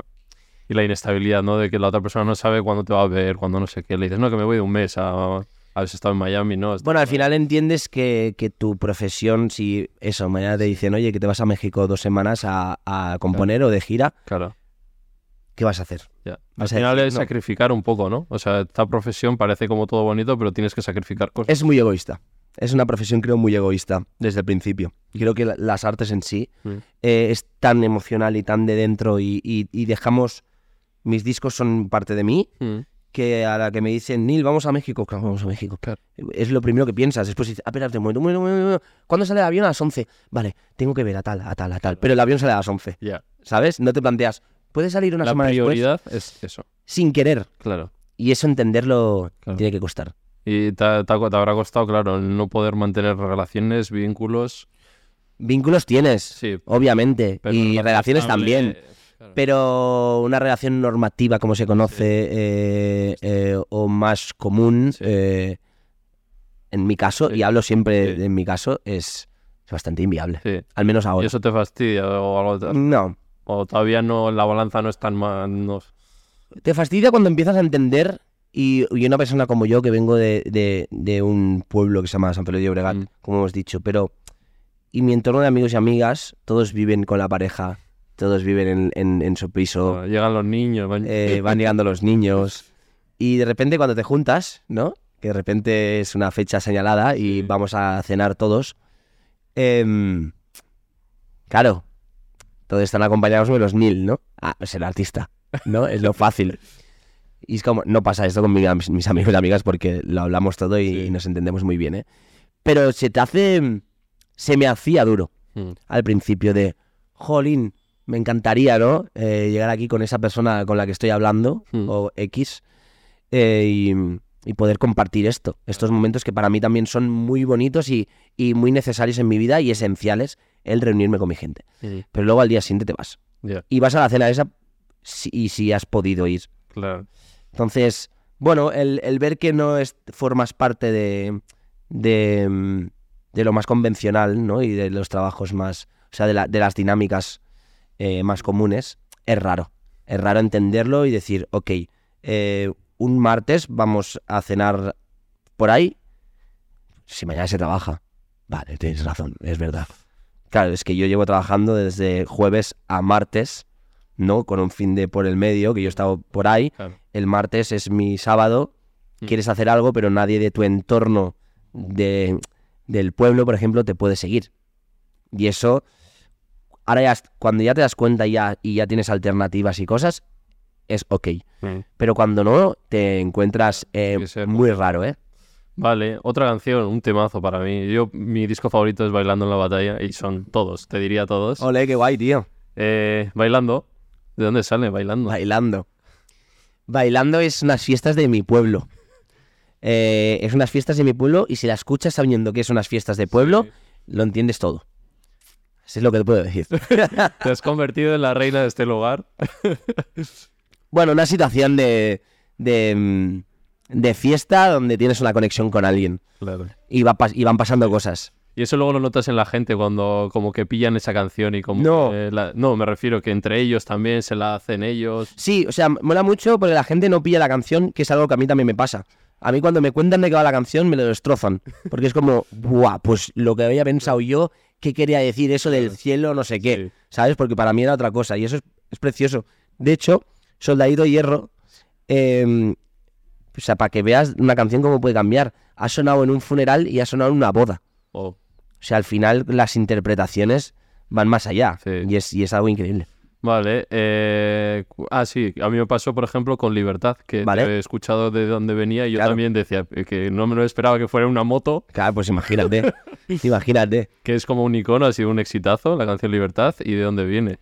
Y la inestabilidad, ¿no? De que la otra persona no sabe cuándo te va a ver, cuándo no sé qué. Le dices, no, que me voy de un mes a haber estado en Miami, ¿no? Bueno, al final entiendes que, que tu profesión, si eso, mañana te dicen, oye, que te vas a México dos semanas a, a componer o de gira, Claro, ¿qué vas a hacer? ya. Al final es no. sacrificar un poco, ¿no? O sea, esta profesión parece como todo bonito, pero tienes que sacrificar cosas. Es muy egoísta. Es una profesión, creo, muy egoísta desde el principio. Creo que la- las artes en sí Mm. eh, es tan emocional y tan de dentro y, y- y dejamos... Mis discos son parte de mí, Mm. que a la que me dicen, Neil, vamos a México, claro, vamos a México. Claro. Es lo primero que piensas. Después dices, ah, espérate un momento, un momento, un momento. ¿Cuándo sale el avión? A las 11. Vale, tengo que ver a tal, a tal, a tal. Pero el avión sale a las 11, Ya. ¿sabes? No te planteas, puede salir una La semana después prioridad es eso, sin querer. claro. Y eso entenderlo Claro. tiene que costar. Y te, te- te habrá costado, claro, el no poder mantener relaciones, vínculos. Vínculos tienes, Sí, obviamente, y relaciones también. claro. Pero una relación normativa, como se conoce, eh, eh, o más común, Sí. eh, en mi caso, y hablo siempre en mi caso, es, es bastante inviable. Sí. Al menos ¿Y ahora. eso te fastidia o algo? No. O todavía no, la balanza no es tan mal. No... Te fastidia cuando empiezas a entender, y, y una persona como yo, que vengo de, de- de un pueblo que se llama San Felipe de Llobregat, Mm. como hemos dicho, pero. Y mi entorno de amigos y amigas, todos viven con la pareja, todos viven en, en- en su piso, Llegan los niños. van- eh, *laughs* van llegando los niños. Y de repente, cuando te juntas, ¿no? Que de repente es una fecha señalada y Sí. vamos a cenar todos. em, claro, todos están acompañados de los Nil, ¿no? Ah, es el artista, ¿no? Es lo fácil. Y es como, no pasa esto con mi- mis, amigos y amigas porque lo hablamos todo y, Sí. y nos entendemos muy bien, ¿eh? Pero se te hace, se me hacía duro Mm. al principio de, jolín, me encantaría, ¿no? Eh, llegar aquí con esa persona con la que estoy hablando, Hmm. o X, eh, y, y poder compartir esto. Estos momentos que para mí también son muy bonitos y, y muy necesarios en mi vida y esenciales, el reunirme con mi gente. Pero luego al día siguiente te vas. Y vas a la cena esa si- y si has podido ir. claro. Entonces, bueno, el, el ver que no es, formas parte de, de, mm, de lo más convencional, ¿no? Y de los trabajos más, o sea, de, la- de las dinámicas eh, más comunes, es raro. Es raro entenderlo y decir, ok, eh, un martes vamos a cenar por ahí, si mañana se trabaja. Vale, tienes razón, es verdad. Claro, es que yo llevo trabajando desde jueves a martes, ¿no? Con un fin de por el medio, que yo he estado por ahí. claro. El martes es mi sábado, Mm. quieres hacer algo, pero nadie de tu entorno de, del pueblo, por ejemplo, te puede seguir. Y eso, ahora ya, cuando ya te das cuenta ya, y ya tienes alternativas y cosas, es ok. Mm. Pero cuando no, te encuentras eh, muy raro, ¿eh? Vale, otra canción, un temazo para mí. Yo, mi disco favorito es Bailando en la Batalla y son todos, te diría todos. Ole, qué guay, tío. Eh, bailando, ¿de dónde sale Bailando? Bailando. Bailando es unas fiestas de mi pueblo. Eh, es unas fiestas de mi pueblo y si la escuchas sabiendo que es unas fiestas de pueblo, lo entiendes todo. Eso es lo que te puedo decir. *laughs* Te has convertido en la reina de este lugar. *laughs* bueno, una situación de, de, mm, de fiesta donde tienes una conexión con alguien Claro. y, va pas- y van pasando cosas. Y eso luego lo notas en la gente cuando como que pillan esa canción y como... No. la- no, me refiero que entre ellos también se la hacen ellos. Sí, o sea, mola mucho porque la gente no pilla la canción, que es algo que a mí también me pasa. A mí cuando me cuentan de qué va la canción me lo destrozan. Porque es como, buah, pues lo que había pensado yo, ¿qué quería decir eso del cielo, no sé qué? Sí. ¿Sabes? Porque para mí era otra cosa y eso es, es precioso. De hecho, Soldadito Hierro, eh, o sea, para que veas una canción cómo puede cambiar. Ha sonado en un funeral y ha sonado en una boda. Oh, O sea, al final las interpretaciones van más allá Sí. y, es, y es algo increíble. Vale. eh, ah, sí. A mí me pasó, por ejemplo, con Libertad, que Vale. he escuchado de dónde venía y yo Claro. también decía que no me lo esperaba que fuera una moto, Claro, pues imagínate, *laughs* imagínate. que es como un icono, ha sido un exitazo, la canción Libertad, y de dónde viene.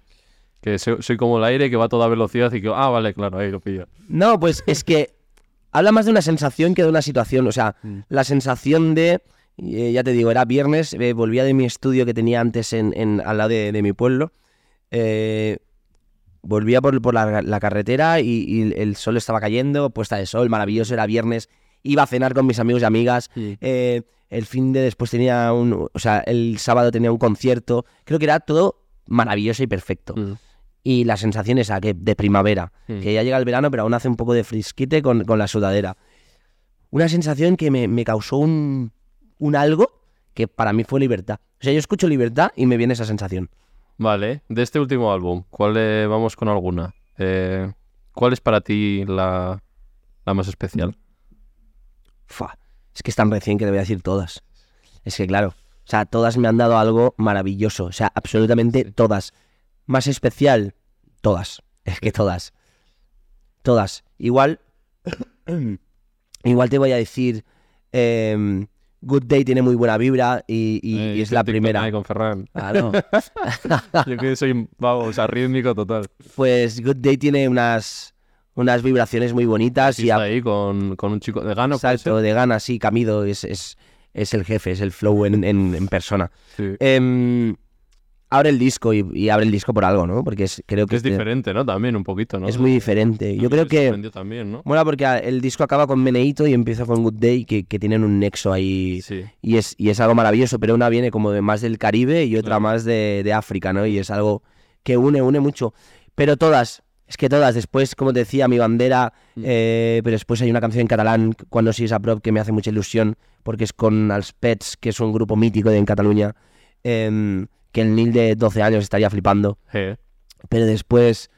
Que soy, soy como el aire que va a toda velocidad y que, ah, vale, claro, ahí lo pillo. No, pues es que habla más de una sensación que de una situación. O sea, Mm. la sensación de, eh, ya te digo, era viernes, eh, volvía de mi estudio que tenía antes en, en- al lado de, de mi pueblo. eh, volvía por, por la, la carretera y, y el sol estaba cayendo, puesta de sol, maravilloso, era viernes. Iba a cenar con mis amigos y amigas. eh, el fin de después tenía un. O sea, el sábado tenía un concierto. Creo que era todo maravilloso y perfecto. Mm. Y la sensación esa que de primavera, Mm. que ya llega el verano, pero aún hace un poco de frisquite con, con la sudadera. Una sensación que me, me causó un, un algo que para mí fue libertad. O sea, yo escucho libertad y me viene esa sensación. Vale, de este último álbum, ¿cuál eh, vamos con alguna? Eh, ¿Cuál es para ti la, la más especial? Fua, es que es tan recién que te voy a decir todas. Es que claro, o sea, todas me han dado algo maravilloso. O sea, absolutamente todas. Más especial, todas. Es que todas. Todas. Igual, *coughs* igual te voy a decir, em, Good Day tiene muy buena vibra y, y- Eh, y es la primera. con Ferran. Claro. *laughs* Yo que soy, vamos, arrítmico total. Pues Good Day tiene unas, unas vibraciones muy bonitas Sí, y está a- ahí con, con un chico de puede Exacto, de ganas, sí, Camido es, es, es el jefe, es el flow en, en- en persona. Sí. Em, abre el disco y, y abre el disco por algo, ¿no? Porque es, creo que es este- diferente, ¿no? También un poquito, ¿no? es muy diferente. Yo creo que también, ¿no? mola porque el disco acaba con Meneito y empieza con Good Day, que, que tienen un nexo ahí Sí. y es, y es algo maravilloso, pero una viene como de más del Caribe y otra Claro. más de, de África, ¿no? Y es algo que une, une mucho. Pero todas, es que todas, después, como te decía, mi bandera, Mm. eh, pero después hay una canción en catalán, Cuando sigues a prop, que me hace mucha ilusión, porque es con Els Pets, que es un grupo mítico de en Cataluña, em, que el Nil de 12 años estaría flipando. Pero después,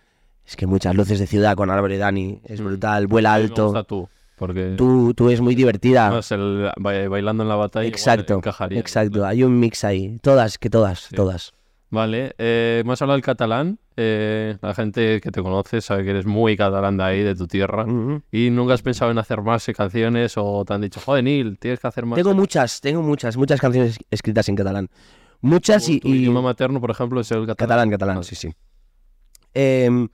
es que muchas luces de ciudad con Álvaro y Dani, es Mm. brutal, vuela a mí me gusta alto. tú, porque Tú, tú es muy divertida. el bailando en la batalla Exacto, encajaría. exacto. Hay un mix ahí. Todas, que todas, Sí. todas. Vale, eh, has hablado del catalán. eh, la gente que te conoce sabe que eres muy catalán de ahí, de tu tierra. ¿Y nunca has pensado en hacer más canciones o te han dicho, joder, Neil, tienes que hacer más? Tengo muchas, tengo muchas, muchas canciones escritas en catalán. Muchas y, tu y- idioma materno, por ejemplo, es el catalán. catalán, sí, sí. Em,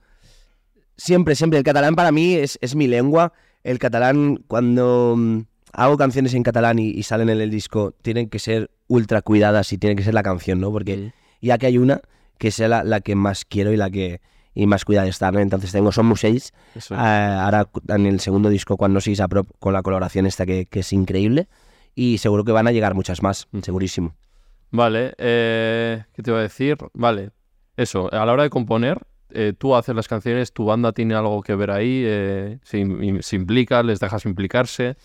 siempre, siempre. El catalán para mí es, es mi lengua. El catalán, cuando mm, hago canciones en catalán y, y salen en el disco, tienen que ser ultra cuidadas y tiene que ser la canción, ¿no? Porque Mm. ya que hay una, que sea la, la que más quiero y la que y más cuidada de estar, ¿no? Entonces tengo Son Musells, Eso es. Ah, ahora en el segundo disco, cuando sigues a prop, con la colaboración esta que, que es increíble. Y seguro que van a llegar muchas más, Ujú. segurísimo. Vale, eh, ¿qué te iba a decir? Vale, eso, a la hora de componer, eh, tú haces las canciones, tu banda tiene algo que ver ahí, eh, se, se implica, les dejas implicarse.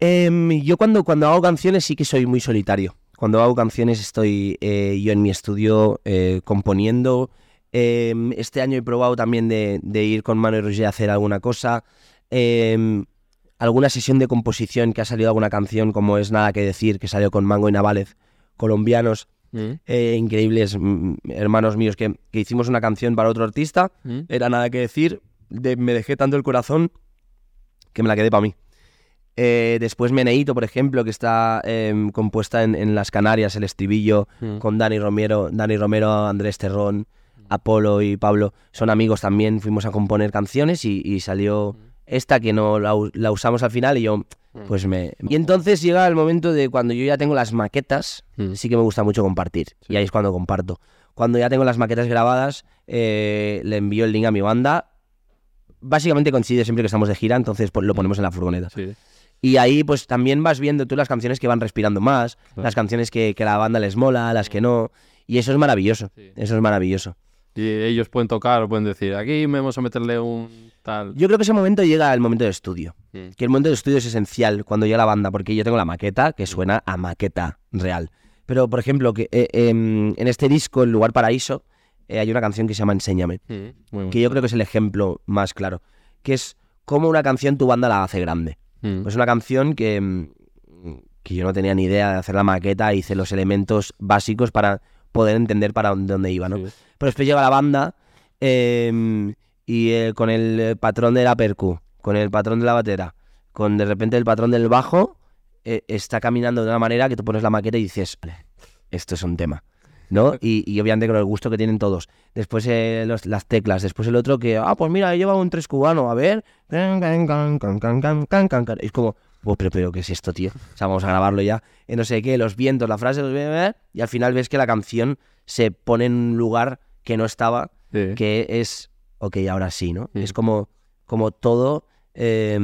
Em, yo cuando, cuando hago canciones sí que soy muy solitario. Cuando hago canciones estoy eh, yo en mi estudio eh, componiendo. Em, este año he probado también de, ir con Mano y Roger a hacer alguna cosa. Em, alguna sesión de composición que ha salido alguna canción como es Nada que decir, que salió con Mango y Navález, colombianos. Mm, eh, increíbles mm, hermanos míos que, que hicimos una canción para otro artista. mm, Era nada que decir. de- me dejé tanto el corazón que me la quedé para mí. Eh, después Meneito, por ejemplo, que está em, compuesta en, en las Canarias, el estribillo, mm. con Dani Romero, Dani Romero, Andrés Terrón, Apolo y Pablo. Son amigos también, fuimos a componer canciones y, y salió esta que no la, usamos al final y yo pues me... Y entonces llega el momento de cuando yo ya tengo las maquetas, Mm. sí que me gusta mucho compartir. Y ahí es cuando comparto. Cuando ya tengo las maquetas grabadas, eh, le envío el link a mi banda. Básicamente coincide siempre que estamos de gira, entonces pues, lo ponemos en la furgoneta. Sí. Y ahí pues también vas viendo tú las canciones que van respirando más, Claro. las canciones que, la banda les mola, las que no. Y eso es maravilloso. Sí. Eso es maravilloso. Y ellos pueden tocar o pueden decir, aquí vamos a meterle un tal. Yo creo que ese momento llega el momento de estudio. Mm. Que el momento de estudio es esencial cuando llega la banda, porque yo tengo la maqueta que suena a maqueta real. Pero, por ejemplo, que eh, em, en este disco, El Lugar Paraíso, eh, hay una canción que se llama Enséñame, Mm, muy que yo creo que es el ejemplo más claro, que es cómo una canción tu banda la hace grande. Mm. Pues una canción que, mm, que yo no tenía ni idea de hacer la maqueta, hice los elementos básicos para poder entender para dónde iba, ¿no? Pero después llega la banda em, y eh, con el patrón de la percu, con el patrón de la batera, con de repente el patrón del bajo, e, está caminando de una manera que tú pones la maqueta y dices, esto es un tema. ¿no? *laughs* Y, obviamente con el gusto que tienen todos. Después eh, las teclas, después el otro que, ah, pues mira, he llevado un tres cubano, a ver. Es como, oh, pero, pero, ¿qué es esto, tío? O sea, vamos a grabarlo ya. Eh, no sé qué, los vientos, la frase, los... y al final ves que la canción se pone en un lugar que no estaba Sí. que es, ok, ahora sí, ¿no? Es como, como todo eh,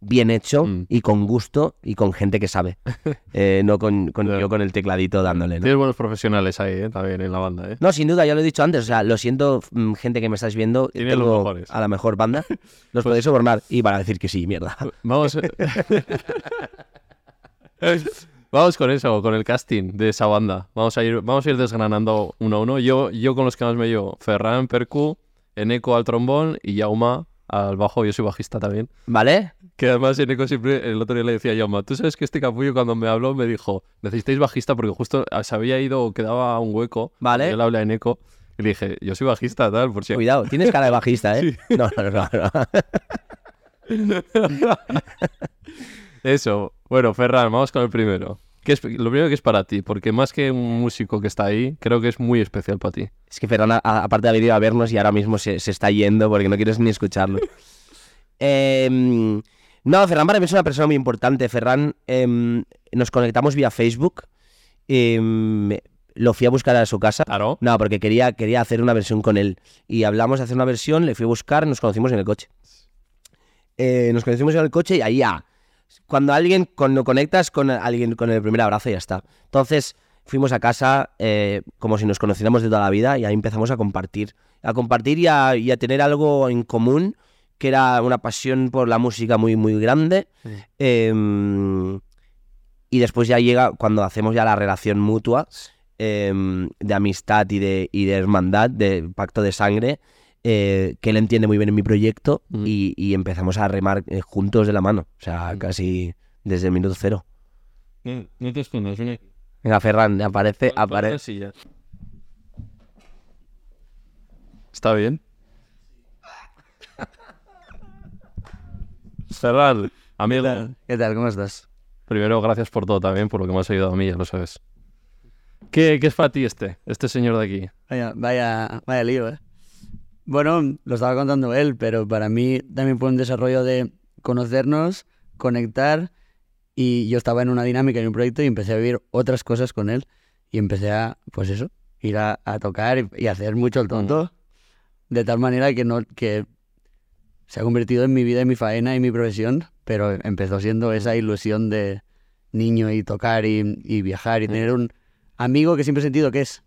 bien hecho Mm. y con gusto y con gente que sabe. *laughs* Eh, no con, con Claro. yo con el tecladito dándole, ¿no? Tienes buenos profesionales ahí, ¿eh? también en la banda. ¿eh? No, sin duda, ya lo he dicho antes. O sea, lo siento, mm, gente que me estáis viendo. Tienes los tengo mejores. a la mejor banda. *laughs* Los Pues- podéis sobornar y van a decir que sí, mierda. *laughs* Vamos. Vamos con eso, con el casting de esa banda. Vamos a ir, vamos a ir desgranando uno a uno. Yo, yo con los que más me llevo, Ferran, Percu, Eneco al trombón y Yauma al bajo. Yo soy bajista también. ¿Vale? Que además Eneco siempre, el otro día le decía a Yauma, tú sabes que este capullo cuando me habló me dijo, necesitáis bajista porque justo se había ido, quedaba un hueco. Vale. Yo le hablé a Eneco y le dije, yo soy bajista, tal, por si... Cuidado, tienes cara de bajista, ¿eh? *laughs* *laughs* No, no, no, no. *laughs* Eso. Bueno, Ferran, vamos con el primero. ¿Qué es, lo primero que es para ti, porque más que un músico que está ahí, creo que es muy especial para ti. Es que Ferran, aparte de haber ido a vernos y ahora mismo se, se está yendo porque no quieres ni escucharlo. *laughs* Em, no, Ferran para mí es una persona muy importante. Ferran, em, nos conectamos vía Facebook. em, lo fui a buscar a su casa. Claro. No, porque quería, quería hacer una versión con él. Y hablamos de hacer una versión, le fui a buscar, nos conocimos en el coche. Eh, nos conocimos en el coche y ahí ya. Cuando alguien, cuando conectas con alguien con el primer abrazo, ya está. Entonces fuimos a casa eh, como si nos conociéramos de toda la vida y ahí empezamos a compartir. A compartir y a, y a tener algo en común, que era una pasión por la música muy, muy grande. Sí. Em, y después ya llega cuando hacemos ya la relación mutua em, de amistad y de, y de hermandad, de pacto de sangre, eh, que él entiende muy bien en mi proyecto Mm. y, y empezamos a remar eh, juntos de la mano, o sea, Mm. casi desde el minuto cero. No te escondas, ven aquí. Venga, Ferran, aparece, aparece. Está bien. *laughs* Ferran, amigo, ¿Qué tal? ¿Cómo estás? primero gracias por todo también, por lo que me has ayudado a mí, ya lo sabes. ¿Qué, qué es para ti este, este señor de aquí? Vaya, vaya, vaya lío, ¿eh? Bueno, lo estaba contando él, pero para mí también fue un desarrollo de conocernos, conectar, y yo estaba en una dinámica, en un proyecto, y empecé a vivir otras cosas con él, y empecé a, pues eso, ir a, a tocar y, y hacer mucho el tonto, de tal manera que no que se ha convertido en mi vida y mi faena y mi profesión, pero empezó siendo esa ilusión de niño y tocar y, y viajar y tener un amigo que siempre he sentido que es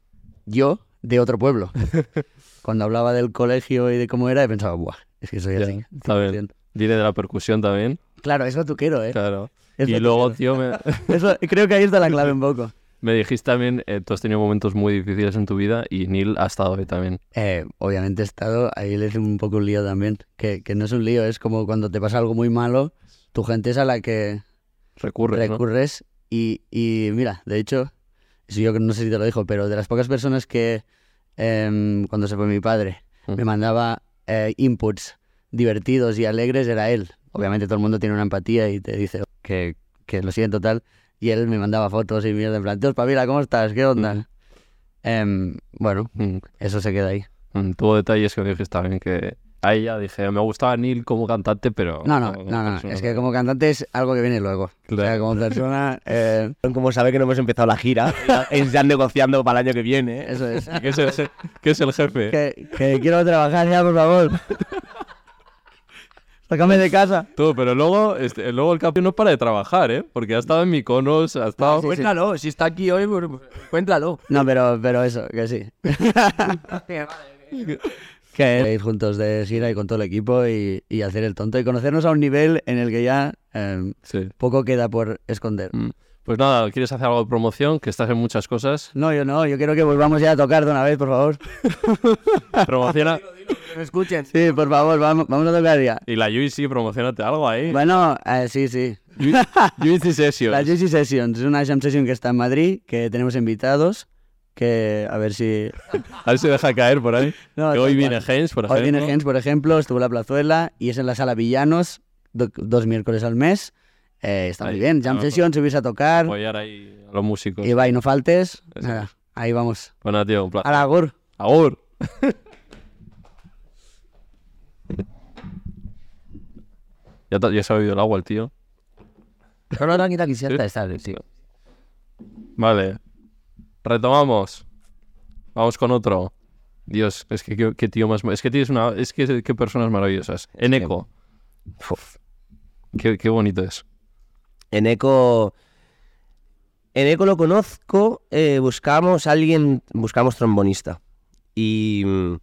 yo de otro pueblo. *laughs* Cuando hablaba del colegio y de cómo era, he pensado, buah, es que soy Ya, así. 100%". Viene de la percusión también, Claro, es lo quiero, ¿eh? claro. Es Y luego, tuquero. tío, me, *laughs* Eso- creo que ahí está la clave un poco. *laughs* me dijiste también, eh, tú has tenido momentos muy difíciles en tu vida y Neil ha estado ahí también. Eh, obviamente he estado, ahí le hice un poco un lío también, que, que no es un lío, es como cuando te pasa algo muy malo, tu gente es a la que Recurre, ¿no? recurres y, y mira, de hecho, eso yo no sé si te lo dijo, pero de las pocas personas que em, cuando se fue mi padre Mm. me mandaba eh, inputs divertidos y alegres era él. Obviamente todo el mundo tiene una empatía y te dice que, que lo siento tal. Y él me mandaba fotos y mierda en plan, "Tío, Pavila, ¿cómo estás? ¿Qué onda? Em, bueno, Mm. eso se queda ahí. Mm, Tuvo detalles que me dijiste también que ahí ya dije, me gustaba Neil como cantante, pero... No, no, no, no, Es que como cantante es algo que viene luego. O sea, Claro. como persona, *laughs* eh, Como sabe que no hemos empezado la gira, *laughs* ya negociando para el año que viene. ¿eh? eso es. ¿Qué es el, qué es el jefe? que, que quiero trabajar ya, por favor. *laughs* Sácame de casa. Tú, pero luego, este, luego el campeón no para de trabajar, ¿eh? Porque ha estado en Mykonos, ha estado... sí, sí. Cuéntalo, si está aquí hoy, pues, cuéntalo. No, pero, pero eso, que sí. Que ir juntos de gira y con todo el equipo y, y hacer el tonto y conocernos a un nivel en el que ya eh, Sí. poco queda por esconder. Mm. Pues nada, ¿quieres hacer algo de promoción? Que estás en muchas cosas. No, yo no, yo quiero que volvamos ya a tocar de una vez, por favor. *laughs* Promociona... Que me escuchen. Sí, por favor, vamos, vamos a tocar ya. Y la sí, promocionate algo ahí. Bueno, eh, sí, sí. Juicy Sessions. La Juicy Sessions es una jam session que está en Madrid, que tenemos invitados, que a ver si... *laughs* A ver si deja caer por ahí. No, que hoy viene. Hens, por Hoy ejemplo. viene Gens, por ejemplo, estuvo en la plazuela y es en la sala Villanos, do- dos miércoles al mes. Eh, está Ahí, muy bien. Jam session, subirse a tocar. Apoyar ahí a los músicos. Y va, y no faltes. Nada, ahí vamos. Bueno, tío, un placer. A la gur. Agur. *laughs* ya, ya se ha bebido el agua el tío. No, no, tranquila, aquí sí está, está, sí. Vale. Retomamos. Vamos con otro. Dios, es que qué, qué tío más... Es que tienes una... Es que qué personas maravillosas. Eneco. Qué, qué bonito es. En Eco. En Eco lo conozco. eh, buscamos a alguien. Buscamos trombonista. Y. mm,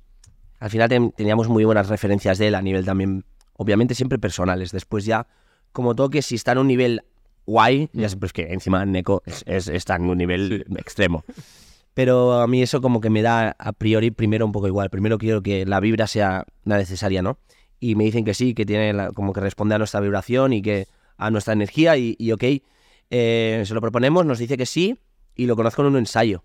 al final ten- teníamos muy buenas referencias de él a nivel también. Obviamente siempre personales. Después ya. Como toque, si está en un nivel guay. Ya sé, pues que encima Neko es, es- está en un nivel extremo. Pero a mí eso como que me da a priori primero un poco igual. Primero quiero que la vibra sea la necesaria, ¿no? Y me dicen que sí, que tiene la- como que responde a nuestra vibración y que a nuestra energía y, y ok, eh, se lo proponemos, nos dice que sí y lo conozco en un ensayo.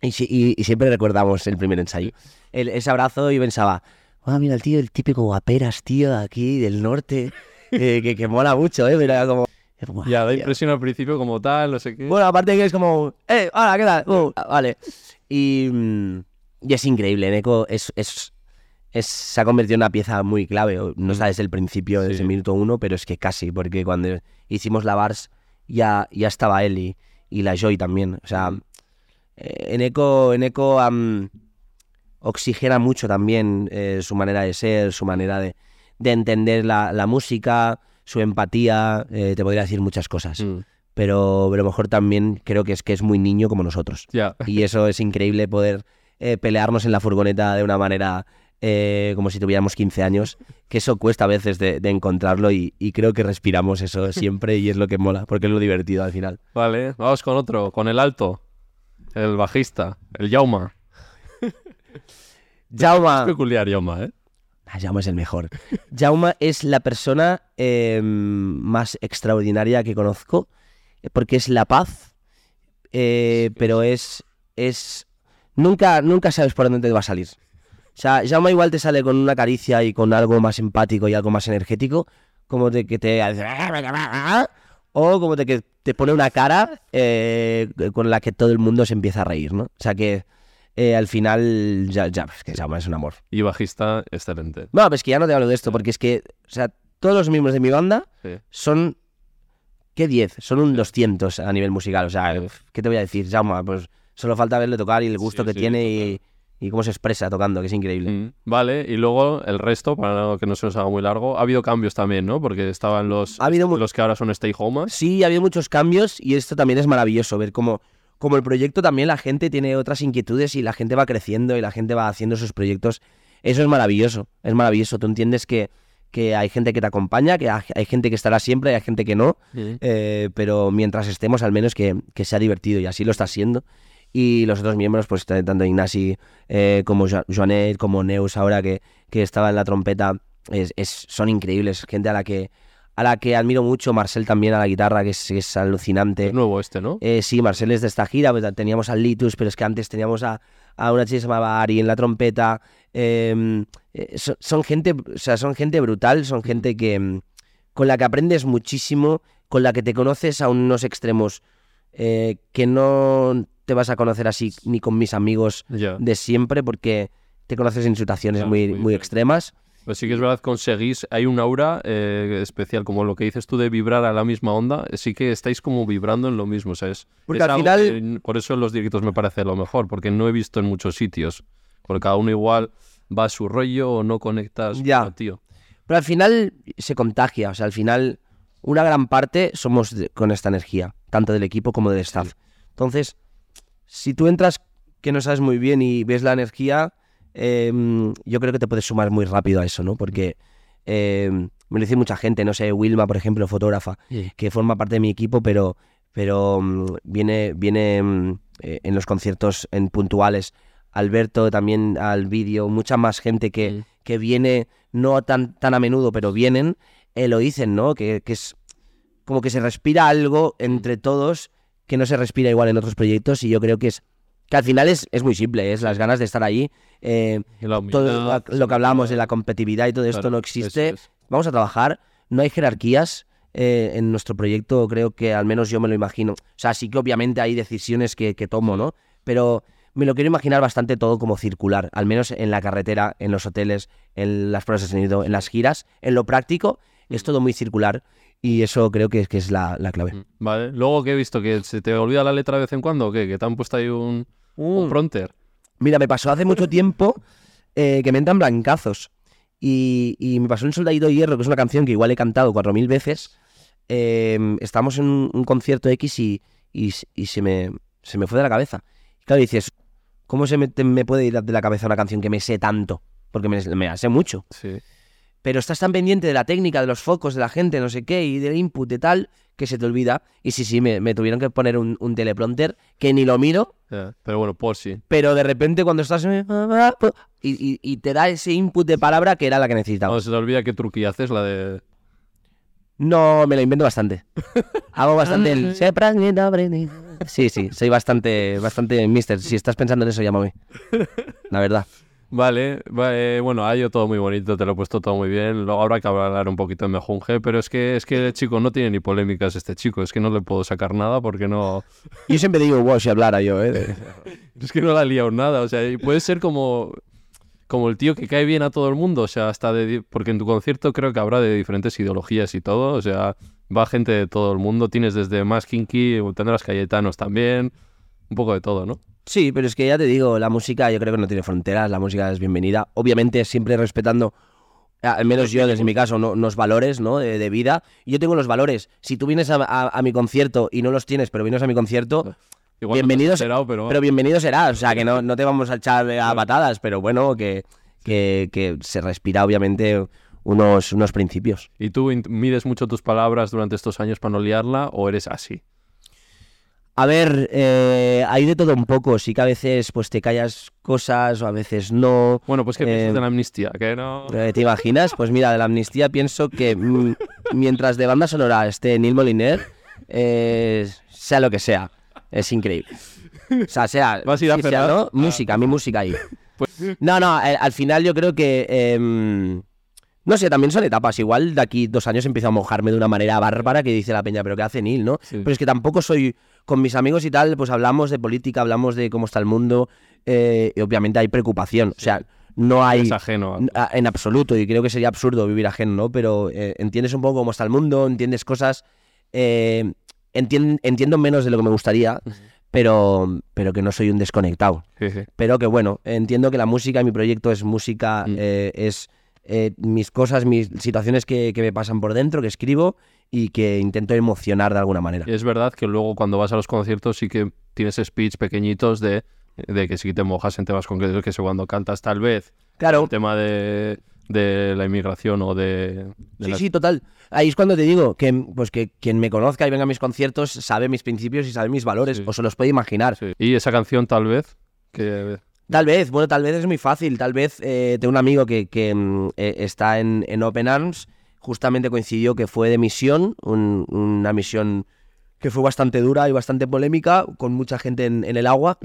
Y, y- y siempre recordamos el primer ensayo. El- ese abrazo y pensaba, ah, mira el tío, el típico guaperas, tío, aquí del norte, *laughs* eh, que, que mola mucho, ¿eh? Pero era como... "Buah, Ya, da tío". impresión al principio como tal, no sé qué. Bueno, aparte que es como, eh, hola, ¿qué tal? Uh, vale. Y, mm, y es increíble, Neko es, es, es- se ha convertido en una pieza muy clave. No está desde el principio, desde el minuto uno, pero es que casi, porque cuando hicimos la Bars ya, ya estaba él y, y la Joy también. O sea, eh, Eneco, Eneco am, oxigena mucho también eh, su manera de ser, su manera de, de entender la, la música, su empatía, eh, te podría decir muchas cosas Mm, pero, a lo mejor también creo que es que es muy niño como nosotros. Y eso es increíble poder eh, pelearnos en la furgoneta de una manera eh, como si tuviéramos 15 años, que eso cuesta a veces de, de encontrarlo y, y creo que respiramos eso *laughs* siempre y es lo que mola, porque es lo divertido al final. Vale, vamos con otro, con el alto. El bajista, el Yauma. Jauma, *laughs* Peculiar Yauma, ¿eh? Ah, Jaume es el mejor. *laughs* Jauma es la persona eh, más extraordinaria que conozco, eh, porque es la paz, eh, pero es, es... Nunca, nunca sabes por dónde te va a salir. O sea, Jaume igual te sale con una caricia y con algo más empático y algo más energético, como de que te... O como de que te pone una cara eh, con la que todo el mundo se empieza a reír, ¿no? O sea que eh, al final, ya, ya, es que Jaume es un amor. Y bajista, excelente. No, pues que ya no te hablo de esto, porque es que, o sea, todos los miembros de mi banda Sí. son, ¿qué 10? Son un 200 a nivel musical. O sea, ¿qué te voy a decir, Jaume? Pues solo falta verle tocar y el gusto Sí, que sí, tiene y, y cómo se expresa tocando, que es increíble. Mm, Vale, y luego el resto, para que no se nos haga muy largo, ha habido cambios también, ¿no? Porque estaban los, Ha habido los que ahora son Stay Home. Sí, ha habido muchos cambios y esto también es maravilloso, ver cómo, cómo el proyecto también la gente tiene otras inquietudes y la gente va creciendo y la gente va haciendo sus proyectos. Eso es maravilloso, es maravilloso. Tú entiendes que, que hay gente que te acompaña, que hay gente que estará siempre y hay gente que no. Eh, pero mientras estemos, al menos que, que sea divertido y así lo está siendo. Y los otros miembros, pues tanto Ignasi eh, como Jo- Joanet, como Neus ahora que, que estaba en la trompeta, es, es- son increíbles. Gente a la que a la que admiro mucho, Marcel también a la guitarra, que es, es alucinante. Es nuevo este, ¿no? Eh, sí, Marcel es de esta gira, pues, teníamos al Litus, pero es que antes teníamos a, a una chica que se llamaba Ari en la trompeta. eh, eh, son, son gente, o sea, son gente brutal, son gente que mm, con la que aprendes muchísimo, con la que te conoces a unos extremos eh, que no te vas a conocer así ni con mis amigos de siempre, porque te conoces en situaciones muy, muy extremas. Pues sí que es verdad, conseguís, hay un aura eh, especial, como lo que dices tú de vibrar a la misma onda, sí que estáis como vibrando en lo mismo, ¿sabes? Porque Es al algo final- por eso en los directos me parece lo mejor, porque no he visto en muchos sitios, porque cada uno igual va a su rollo o no conectas, Ya. Bueno, tío. Pero al final se contagia, o sea, al final una gran parte somos de- con esta energía, tanto del equipo como del staff. Entonces, si tú entras que no sabes muy bien y ves la energía, eh, yo creo que te puedes sumar muy rápido a eso, ¿no? Porque eh, me lo dice mucha gente, no sé, Wilma, por ejemplo, fotógrafa, que forma parte de mi equipo, pero, pero mm, viene, viene mm, eh, en los conciertos en puntuales. Alberto también al vídeo, mucha más gente que, que viene, no tan, tan a menudo, pero vienen, eh, lo dicen, ¿no? Que, que es como que se respira algo entre todos que no se respira igual en otros proyectos y yo creo que es que al final es, es muy simple, es las ganas de estar ahí. eh, todo lo que hablamos de la competitividad y todo esto claro, no existe. es. Vamos a trabajar, no hay jerarquías. eh, en nuestro proyecto creo que al menos yo me lo imagino. O sea, sí que obviamente hay decisiones que, que tomo, ¿no? Pero me lo quiero imaginar bastante todo como circular, al menos en la carretera, en los hoteles, en las pruebas de sonido, en las giras, en lo práctico, es todo muy circular y eso creo que, es- que es la, la clave. Vale, luego que he visto que se te olvida la letra de vez en cuando o qué, que te han puesto ahí un, un pronter. Mira, me pasó hace mucho tiempo eh, que me entran blancazos. Y, y me pasó en Soldadito de Hierro, que es una canción que igual he cantado cuatro mil veces. Eh, estábamos en un, un concierto X y, y, se, me, se me fue de la cabeza. Y claro, dices, ¿cómo se me, te- me puede ir de la cabeza una canción que me sé tanto? Porque me, me la sé mucho. Sí. Pero estás tan pendiente de la técnica, de los focos, de la gente, no sé qué, y del input, de tal, que se te olvida. Y sí, sí, me, me tuvieron que poner un, un teleprompter que ni lo miro. Pero bueno, por sí. pero de repente cuando estás y, y- y te da ese input de palabra que era la que necesitaba. No se te olvida qué truqui haces, la de... No, me lo invento bastante. *laughs* Hago bastante el "Se prende, abre". Sí, sí, soy bastante, bastante mister. Si estás pensando en eso, llámame. La verdad. Vale, va- eh, bueno, ha ido todo muy bonito, te lo he puesto todo muy bien. Luego habrá que hablar un poquito de Mejunge, pero es que, es que el chico no tiene ni polémicas este chico, es que no le puedo sacar nada porque no... *laughs* Yo siempre digo, wow, si hablara yo, ¿eh? *laughs* Es que no la ha liado nada, o sea, y puede ser como, como el tío que cae bien a todo el mundo, o sea, hasta de... Porque en tu concierto creo que habrá de diferentes ideologías y todo, o sea, va gente de todo el mundo, tienes desde más kinky, tendrás cayetanos también, un poco de todo, ¿no? Sí, pero es que ya te digo, la música yo creo que no tiene fronteras, la música es bienvenida. Obviamente siempre respetando, al menos yo desde mi caso, no- unos valores ¿no? de, de vida. Yo tengo los valores. Si tú vienes a, a- a mi concierto y no los tienes, pero vienes a mi concierto, Igual no has enterado, pero... pero bienvenido serás. O sea, que no, no te vamos a echar a patadas, pero bueno, que, que, que se respira obviamente unos, unos principios. ¿Y tú mides mucho tus palabras durante estos años para no liarla o eres así? A ver, eh, hay de todo un poco. Sí que a veces pues te callas cosas o a veces no. Bueno, pues ¿qué piensas Eh, de la amnistía? Que no... Eh, ¿Te imaginas? Pues mira, de la amnistía pienso que mm, mientras de banda sonora esté Neil Moliner, eh, sea lo que sea, es increíble. O sea, sea, *laughs* ¿Vas a ir a sí, sea? ¿no? música, mi música ahí. Pues- No, no, eh, al final yo creo que... em, no sé, también son etapas. Igual de aquí dos años empiezo a mojarme de una manera bárbara que dice la peña, pero ¿qué hace Neil, no? Sí. Pero es que tampoco soy... Con mis amigos y tal, pues hablamos de política, hablamos de cómo está el mundo eh, y obviamente hay preocupación. O sea, no hay... Es ajeno. a- En absoluto, y creo que sería absurdo vivir ajeno, ¿no? Pero eh, entiendes un poco cómo está el mundo, entiendes cosas, eh, entien- entiendo menos de lo que me gustaría, pero, pero que no soy un desconectado. Sí, sí. Pero que bueno, entiendo que la música y mi proyecto es música, Mm. eh, es eh, mis cosas, mis situaciones que, que me pasan por dentro, que escribo y que intento emocionar de alguna manera. Es verdad que luego cuando vas a los conciertos sí que tienes speech pequeñitos de, de que sí te mojas en temas concretos, que cuando cantas tal vez Claro, el tema de, de la inmigración o de... de Sí, sí, total. Ahí es cuando te digo que, pues que quien me conozca y venga a mis conciertos sabe mis principios y sabe mis valores, Sí. o se los puede imaginar. sí. Y esa canción tal vez, que... Tal vez, bueno, tal vez es muy fácil. Tal vez eh, tengo un amigo que, que, mm, eh, está en, en Open Arms, justamente coincidió que fue de misión, un- una misión que fue bastante dura y bastante polémica, con mucha gente en, en el agua.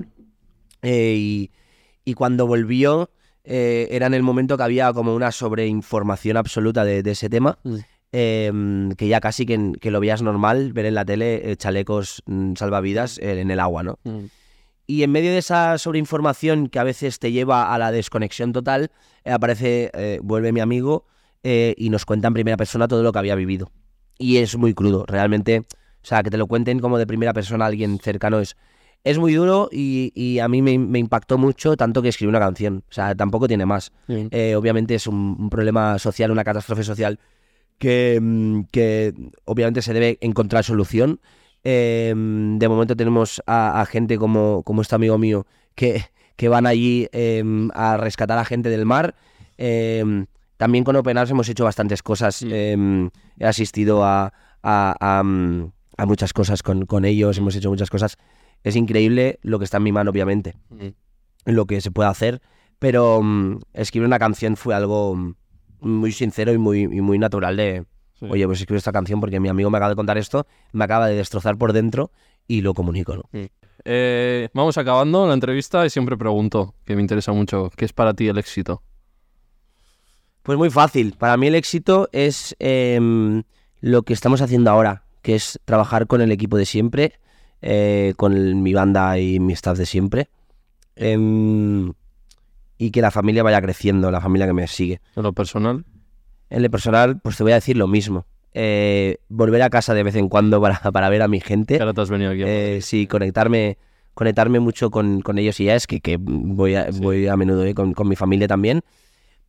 Eh, y, y cuando volvió, eh, era en el momento que había como una sobreinformación absoluta de, de ese tema. Mm. eh, que ya casi que, que lo veías normal ver en la tele eh, chalecos mm, salvavidas en el agua, ¿no? Mm. y en medio de esa sobreinformación que a veces te lleva a la desconexión total, aparece, vuelve mi amigo eh, y nos cuenta en primera persona todo lo que había vivido. Y es muy crudo, realmente. O sea, que te lo cuenten como de primera persona a alguien cercano es, es muy duro y, y a mí me, me impactó mucho tanto que escribí una canción. O sea, tampoco tiene más. Eh, obviamente es un, un problema social, una catástrofe social que, mm, que obviamente se debe encontrar solución. Eh, de momento tenemos a, a gente como, como este amigo mío que, que van allí eh, a rescatar a gente del mar. Eh, también con Open Arms hemos hecho bastantes cosas. Mm. Eh, he asistido a, a- a, mm, a muchas cosas con, con ellos, hemos hecho muchas cosas. Es increíble lo que está en mi mano, obviamente lo que se puede hacer, pero mm, escribir una canción fue algo mm, muy sincero y muy, y muy natural de, Sí. oye, pues escribo esta canción porque mi amigo me acaba de contar esto, me acaba de destrozar por dentro y lo comunico, ¿no? Eh, vamos acabando la entrevista y siempre pregunto, que me interesa mucho, ¿qué es para ti el éxito? Pues muy fácil, para mí el éxito es em, lo que estamos haciendo ahora, que es trabajar con el equipo de siempre, eh, con el- mi banda y mi staff de siempre, em, y que la familia vaya creciendo, la familia que me sigue. En lo personal, En lo personal, pues te voy a decir lo mismo. Eh, volver a casa de vez en cuando para, *laughs* para ver a mi gente. ahora te has venido aquí. Eh, sí, conectarme, conectarme mucho con, con ellos y ya es que, que voy, a, Sí. voy a menudo eh, con, con mi familia también.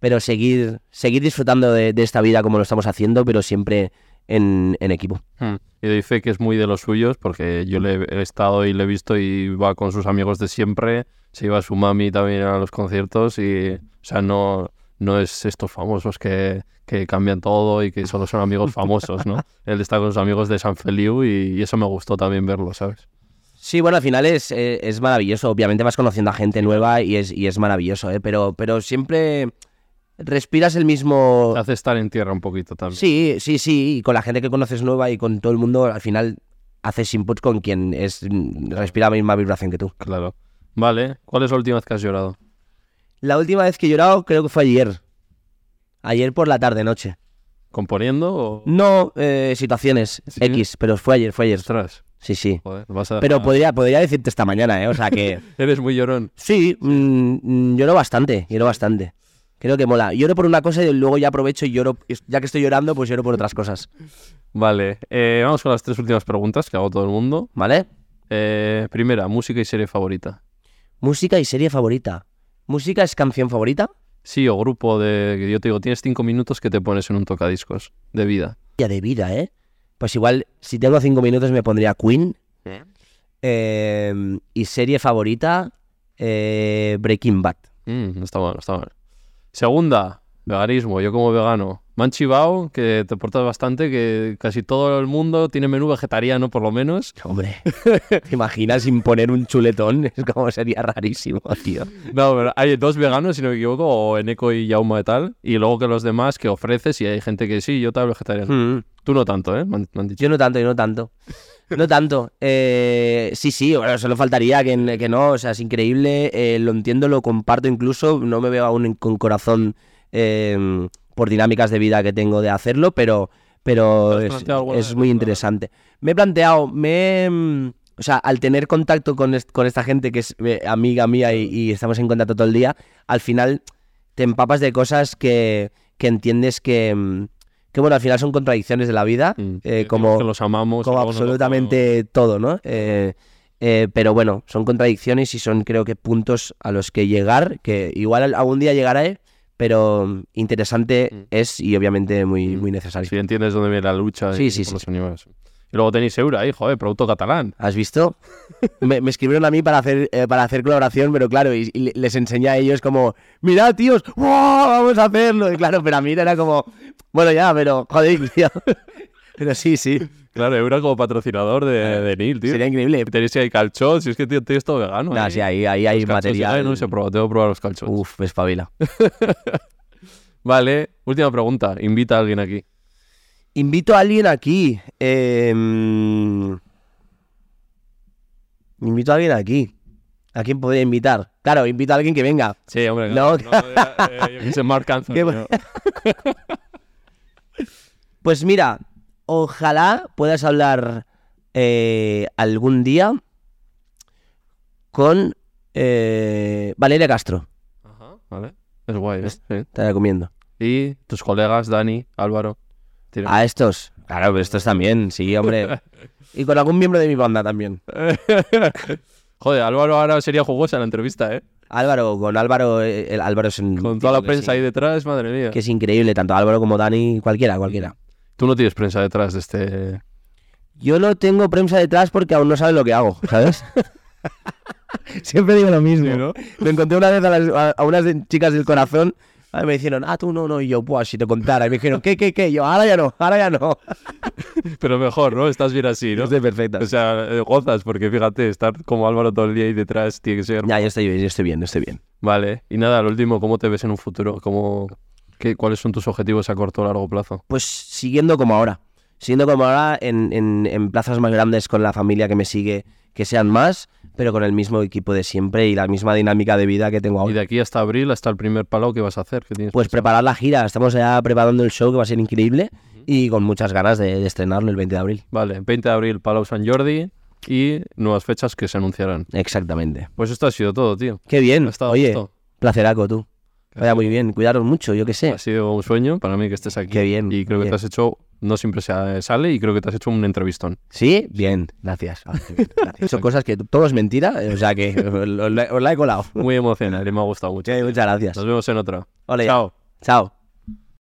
Pero seguir, seguir disfrutando de, de esta vida como lo estamos haciendo, pero siempre en, en equipo. Hmm. Y dice que es muy de los suyos, porque yo le he estado y le he visto y va con sus amigos de siempre, se lleva a su mami también a los conciertos y, o sea, no, no es estos famosos que, que cambian todo y que solo son amigos famosos, ¿no? *laughs* Él está con sus amigos de San Feliu y, y eso me gustó también verlo, ¿sabes? Sí, bueno, al final es, eh, es maravilloso. Obviamente vas conociendo a gente nueva y es, y es maravilloso, ¿eh? pero, pero siempre respiras el mismo... Te hace estar en tierra un poquito también. Sí, sí, sí, y con la gente que conoces nueva y con todo el mundo, al final haces inputs con quien es respira la misma vibración que tú. Claro. Vale, ¿cuál es la última vez que has llorado? La última vez que he llorado creo que fue ayer. Ayer por la tarde noche. ¿Componiendo o...? No eh, situaciones ¿Sí? X, pero fue ayer, fue ayer. Ostras, Sí, sí. joder, vas a Pero podría, podría decirte esta mañana, ¿eh? O sea que... *laughs* Eres muy llorón. Sí, mm, lloro bastante, lloro bastante. Creo que mola. Lloro por una cosa y luego ya aprovecho y lloro, ya que estoy llorando, pues lloro por otras cosas. Vale, eh, vamos con las tres últimas preguntas que hago todo el mundo. ¿Vale? Eh, primera, música y serie favorita. Música y serie favorita. ¿Música es canción favorita? Sí, o grupo de... que Yo te digo, tienes cinco minutos que te pones en un tocadiscos de vida. Ya de vida, ¿eh? Pues igual, si tengo cinco minutos me pondría Queen. Eh, y serie favorita, eh, Breaking Bad. Mm, no está mal, no está mal. Segunda, veganismo. Yo como vegano. Me han chivado que te portas bastante, que casi todo el mundo tiene menú vegetariano por lo menos. *laughs* Hombre, ¿te imaginas imponer un chuletón? *laughs* Es como sería rarísimo, tío. No, pero hay dos veganos, si no me equivoco, o Eneco y Yauma y tal. Y luego que los demás que ofreces y hay gente que sí, yo tal vegetariano. Mm. Tú no tanto, ¿eh? Me han, me han dicho. Yo no tanto, yo no tanto. No tanto. Eh, sí, sí, bueno, solo faltaría que, que no, o sea, es increíble, eh, lo entiendo, lo comparto incluso, no me veo aún con corazón eh, por dinámicas de vida que tengo de hacerlo, pero, pero ¿Te has es, es muy interesante. Me he planteado, me he, mm, o sea, al tener contacto con, est- con esta gente que es eh, amiga mía y, y estamos en contacto todo el día, al final te empapas de cosas que, que entiendes que, mm, que, bueno, al final son contradicciones de la vida, Mm, eh, como, que los amamos. como absolutamente todo, ¿no? Eh, eh, pero bueno, son contradicciones y son creo que puntos a los que llegar, que igual algún día llegaré, pero interesante Mm. es y obviamente muy, Mm. muy necesario. Si entiendes dónde viene la lucha Sí, y sí, sí. los animales. Y luego tenéis Eura ahí, joder, producto catalán. ¿Has visto? Me, me escribieron a mí para hacer, eh, para hacer colaboración, pero claro, y, y les enseñé a ellos como, mirad tíos, ¡wow! vamos a hacerlo. Y claro, pero a mí era como, bueno ya, pero joder, *laughs* tío. Pero sí, sí, Claro, Eura como patrocinador de, de Nil, tío. sería increíble. Tenéis ahí calchot, si es que tío, tienes todo vegano. Nah, ahí. sí, ahí, ahí hay material. ay, no se prueba, tengo que probar los calzots. Uf, espabila. *laughs* Vale, última pregunta. Invita a alguien aquí. Invito a alguien aquí. em, Invito a alguien aquí. ¿A quién podría invitar? Claro, invito a alguien que venga. Sí, hombre. No. claro, eh, yo qué sé, Marc *laughs* Anthony, ¿no? Pues mira, ojalá puedas hablar eh, algún día con eh, Valeria Castro. Ajá, vale. Es guay, ¿eh? Sí. Te la recomiendo. Y tus colegas, Dani, Álvaro. A estos. Claro, pero estos también, sí, hombre. *laughs* Y con algún miembro de mi banda también. *laughs* Joder, Álvaro ahora sería jugosa la entrevista, ¿eh? Álvaro, con Álvaro, eh, el Álvaro es un. Con toda la prensa sí, ahí detrás, madre mía. Que es increíble, tanto Álvaro como Dani, cualquiera, cualquiera. Tú no tienes prensa detrás de este... Yo no tengo prensa detrás porque aún no saben lo que hago, ¿sabes? *laughs* Siempre digo lo mismo. Sí, ¿no? Me encontré una vez a, las- a- a unas chicas del corazón. Me dijeron, ah, tú no, no. Y yo, pues si te contara. Y me dijeron, ¿qué, qué, qué? Y yo, ahora ya no, ahora ya no. *laughs* Pero mejor, ¿no? Estás bien así, ¿no? Estoy perfecta. O sea, eh, gozas, porque fíjate, estar como Álvaro todo el día ahí detrás tiene que ser... Ya, yo estoy bien, yo estoy bien, yo estoy bien. Vale. Y nada, lo último, ¿cómo te ves en un futuro? ¿Cómo... ¿Qué, ¿Cuáles son tus objetivos a corto o largo plazo? Pues siguiendo como ahora. Siguiendo como ahora en, en- en plazas más grandes con la familia que me sigue, que sean más, pero con el mismo equipo de siempre y la misma dinámica de vida que tengo Y ahora. de aquí hasta abril, hasta el primer palo, ¿qué vas a hacer? ¿Qué tienes Pues pensado? preparar la gira. Estamos ya preparando el show que va a ser increíble y con muchas ganas de, de estrenarlo el 20 de abril. Vale, 20 de abril, Palau San Jordi y nuevas fechas que se anunciarán. Exactamente. Pues esto ha sido todo, tío. Qué bien. Ha Oye, gusto. placeraco tú. Vaya muy bien. Cuidaros mucho, yo qué sé. Ha sido un sueño para mí que estés aquí. Qué bien, Y creo que bien. te has hecho, no siempre se sale, y creo que te has hecho un entrevistón. ¿Sí? Bien, gracias. Ah, gracias. Son *laughs* cosas que todo es mentira, o sea que os la- os la he colado. Muy emocional y me ha gustado mucho. Sí, muchas gracias. Nos vemos en otra. Chao. Chao.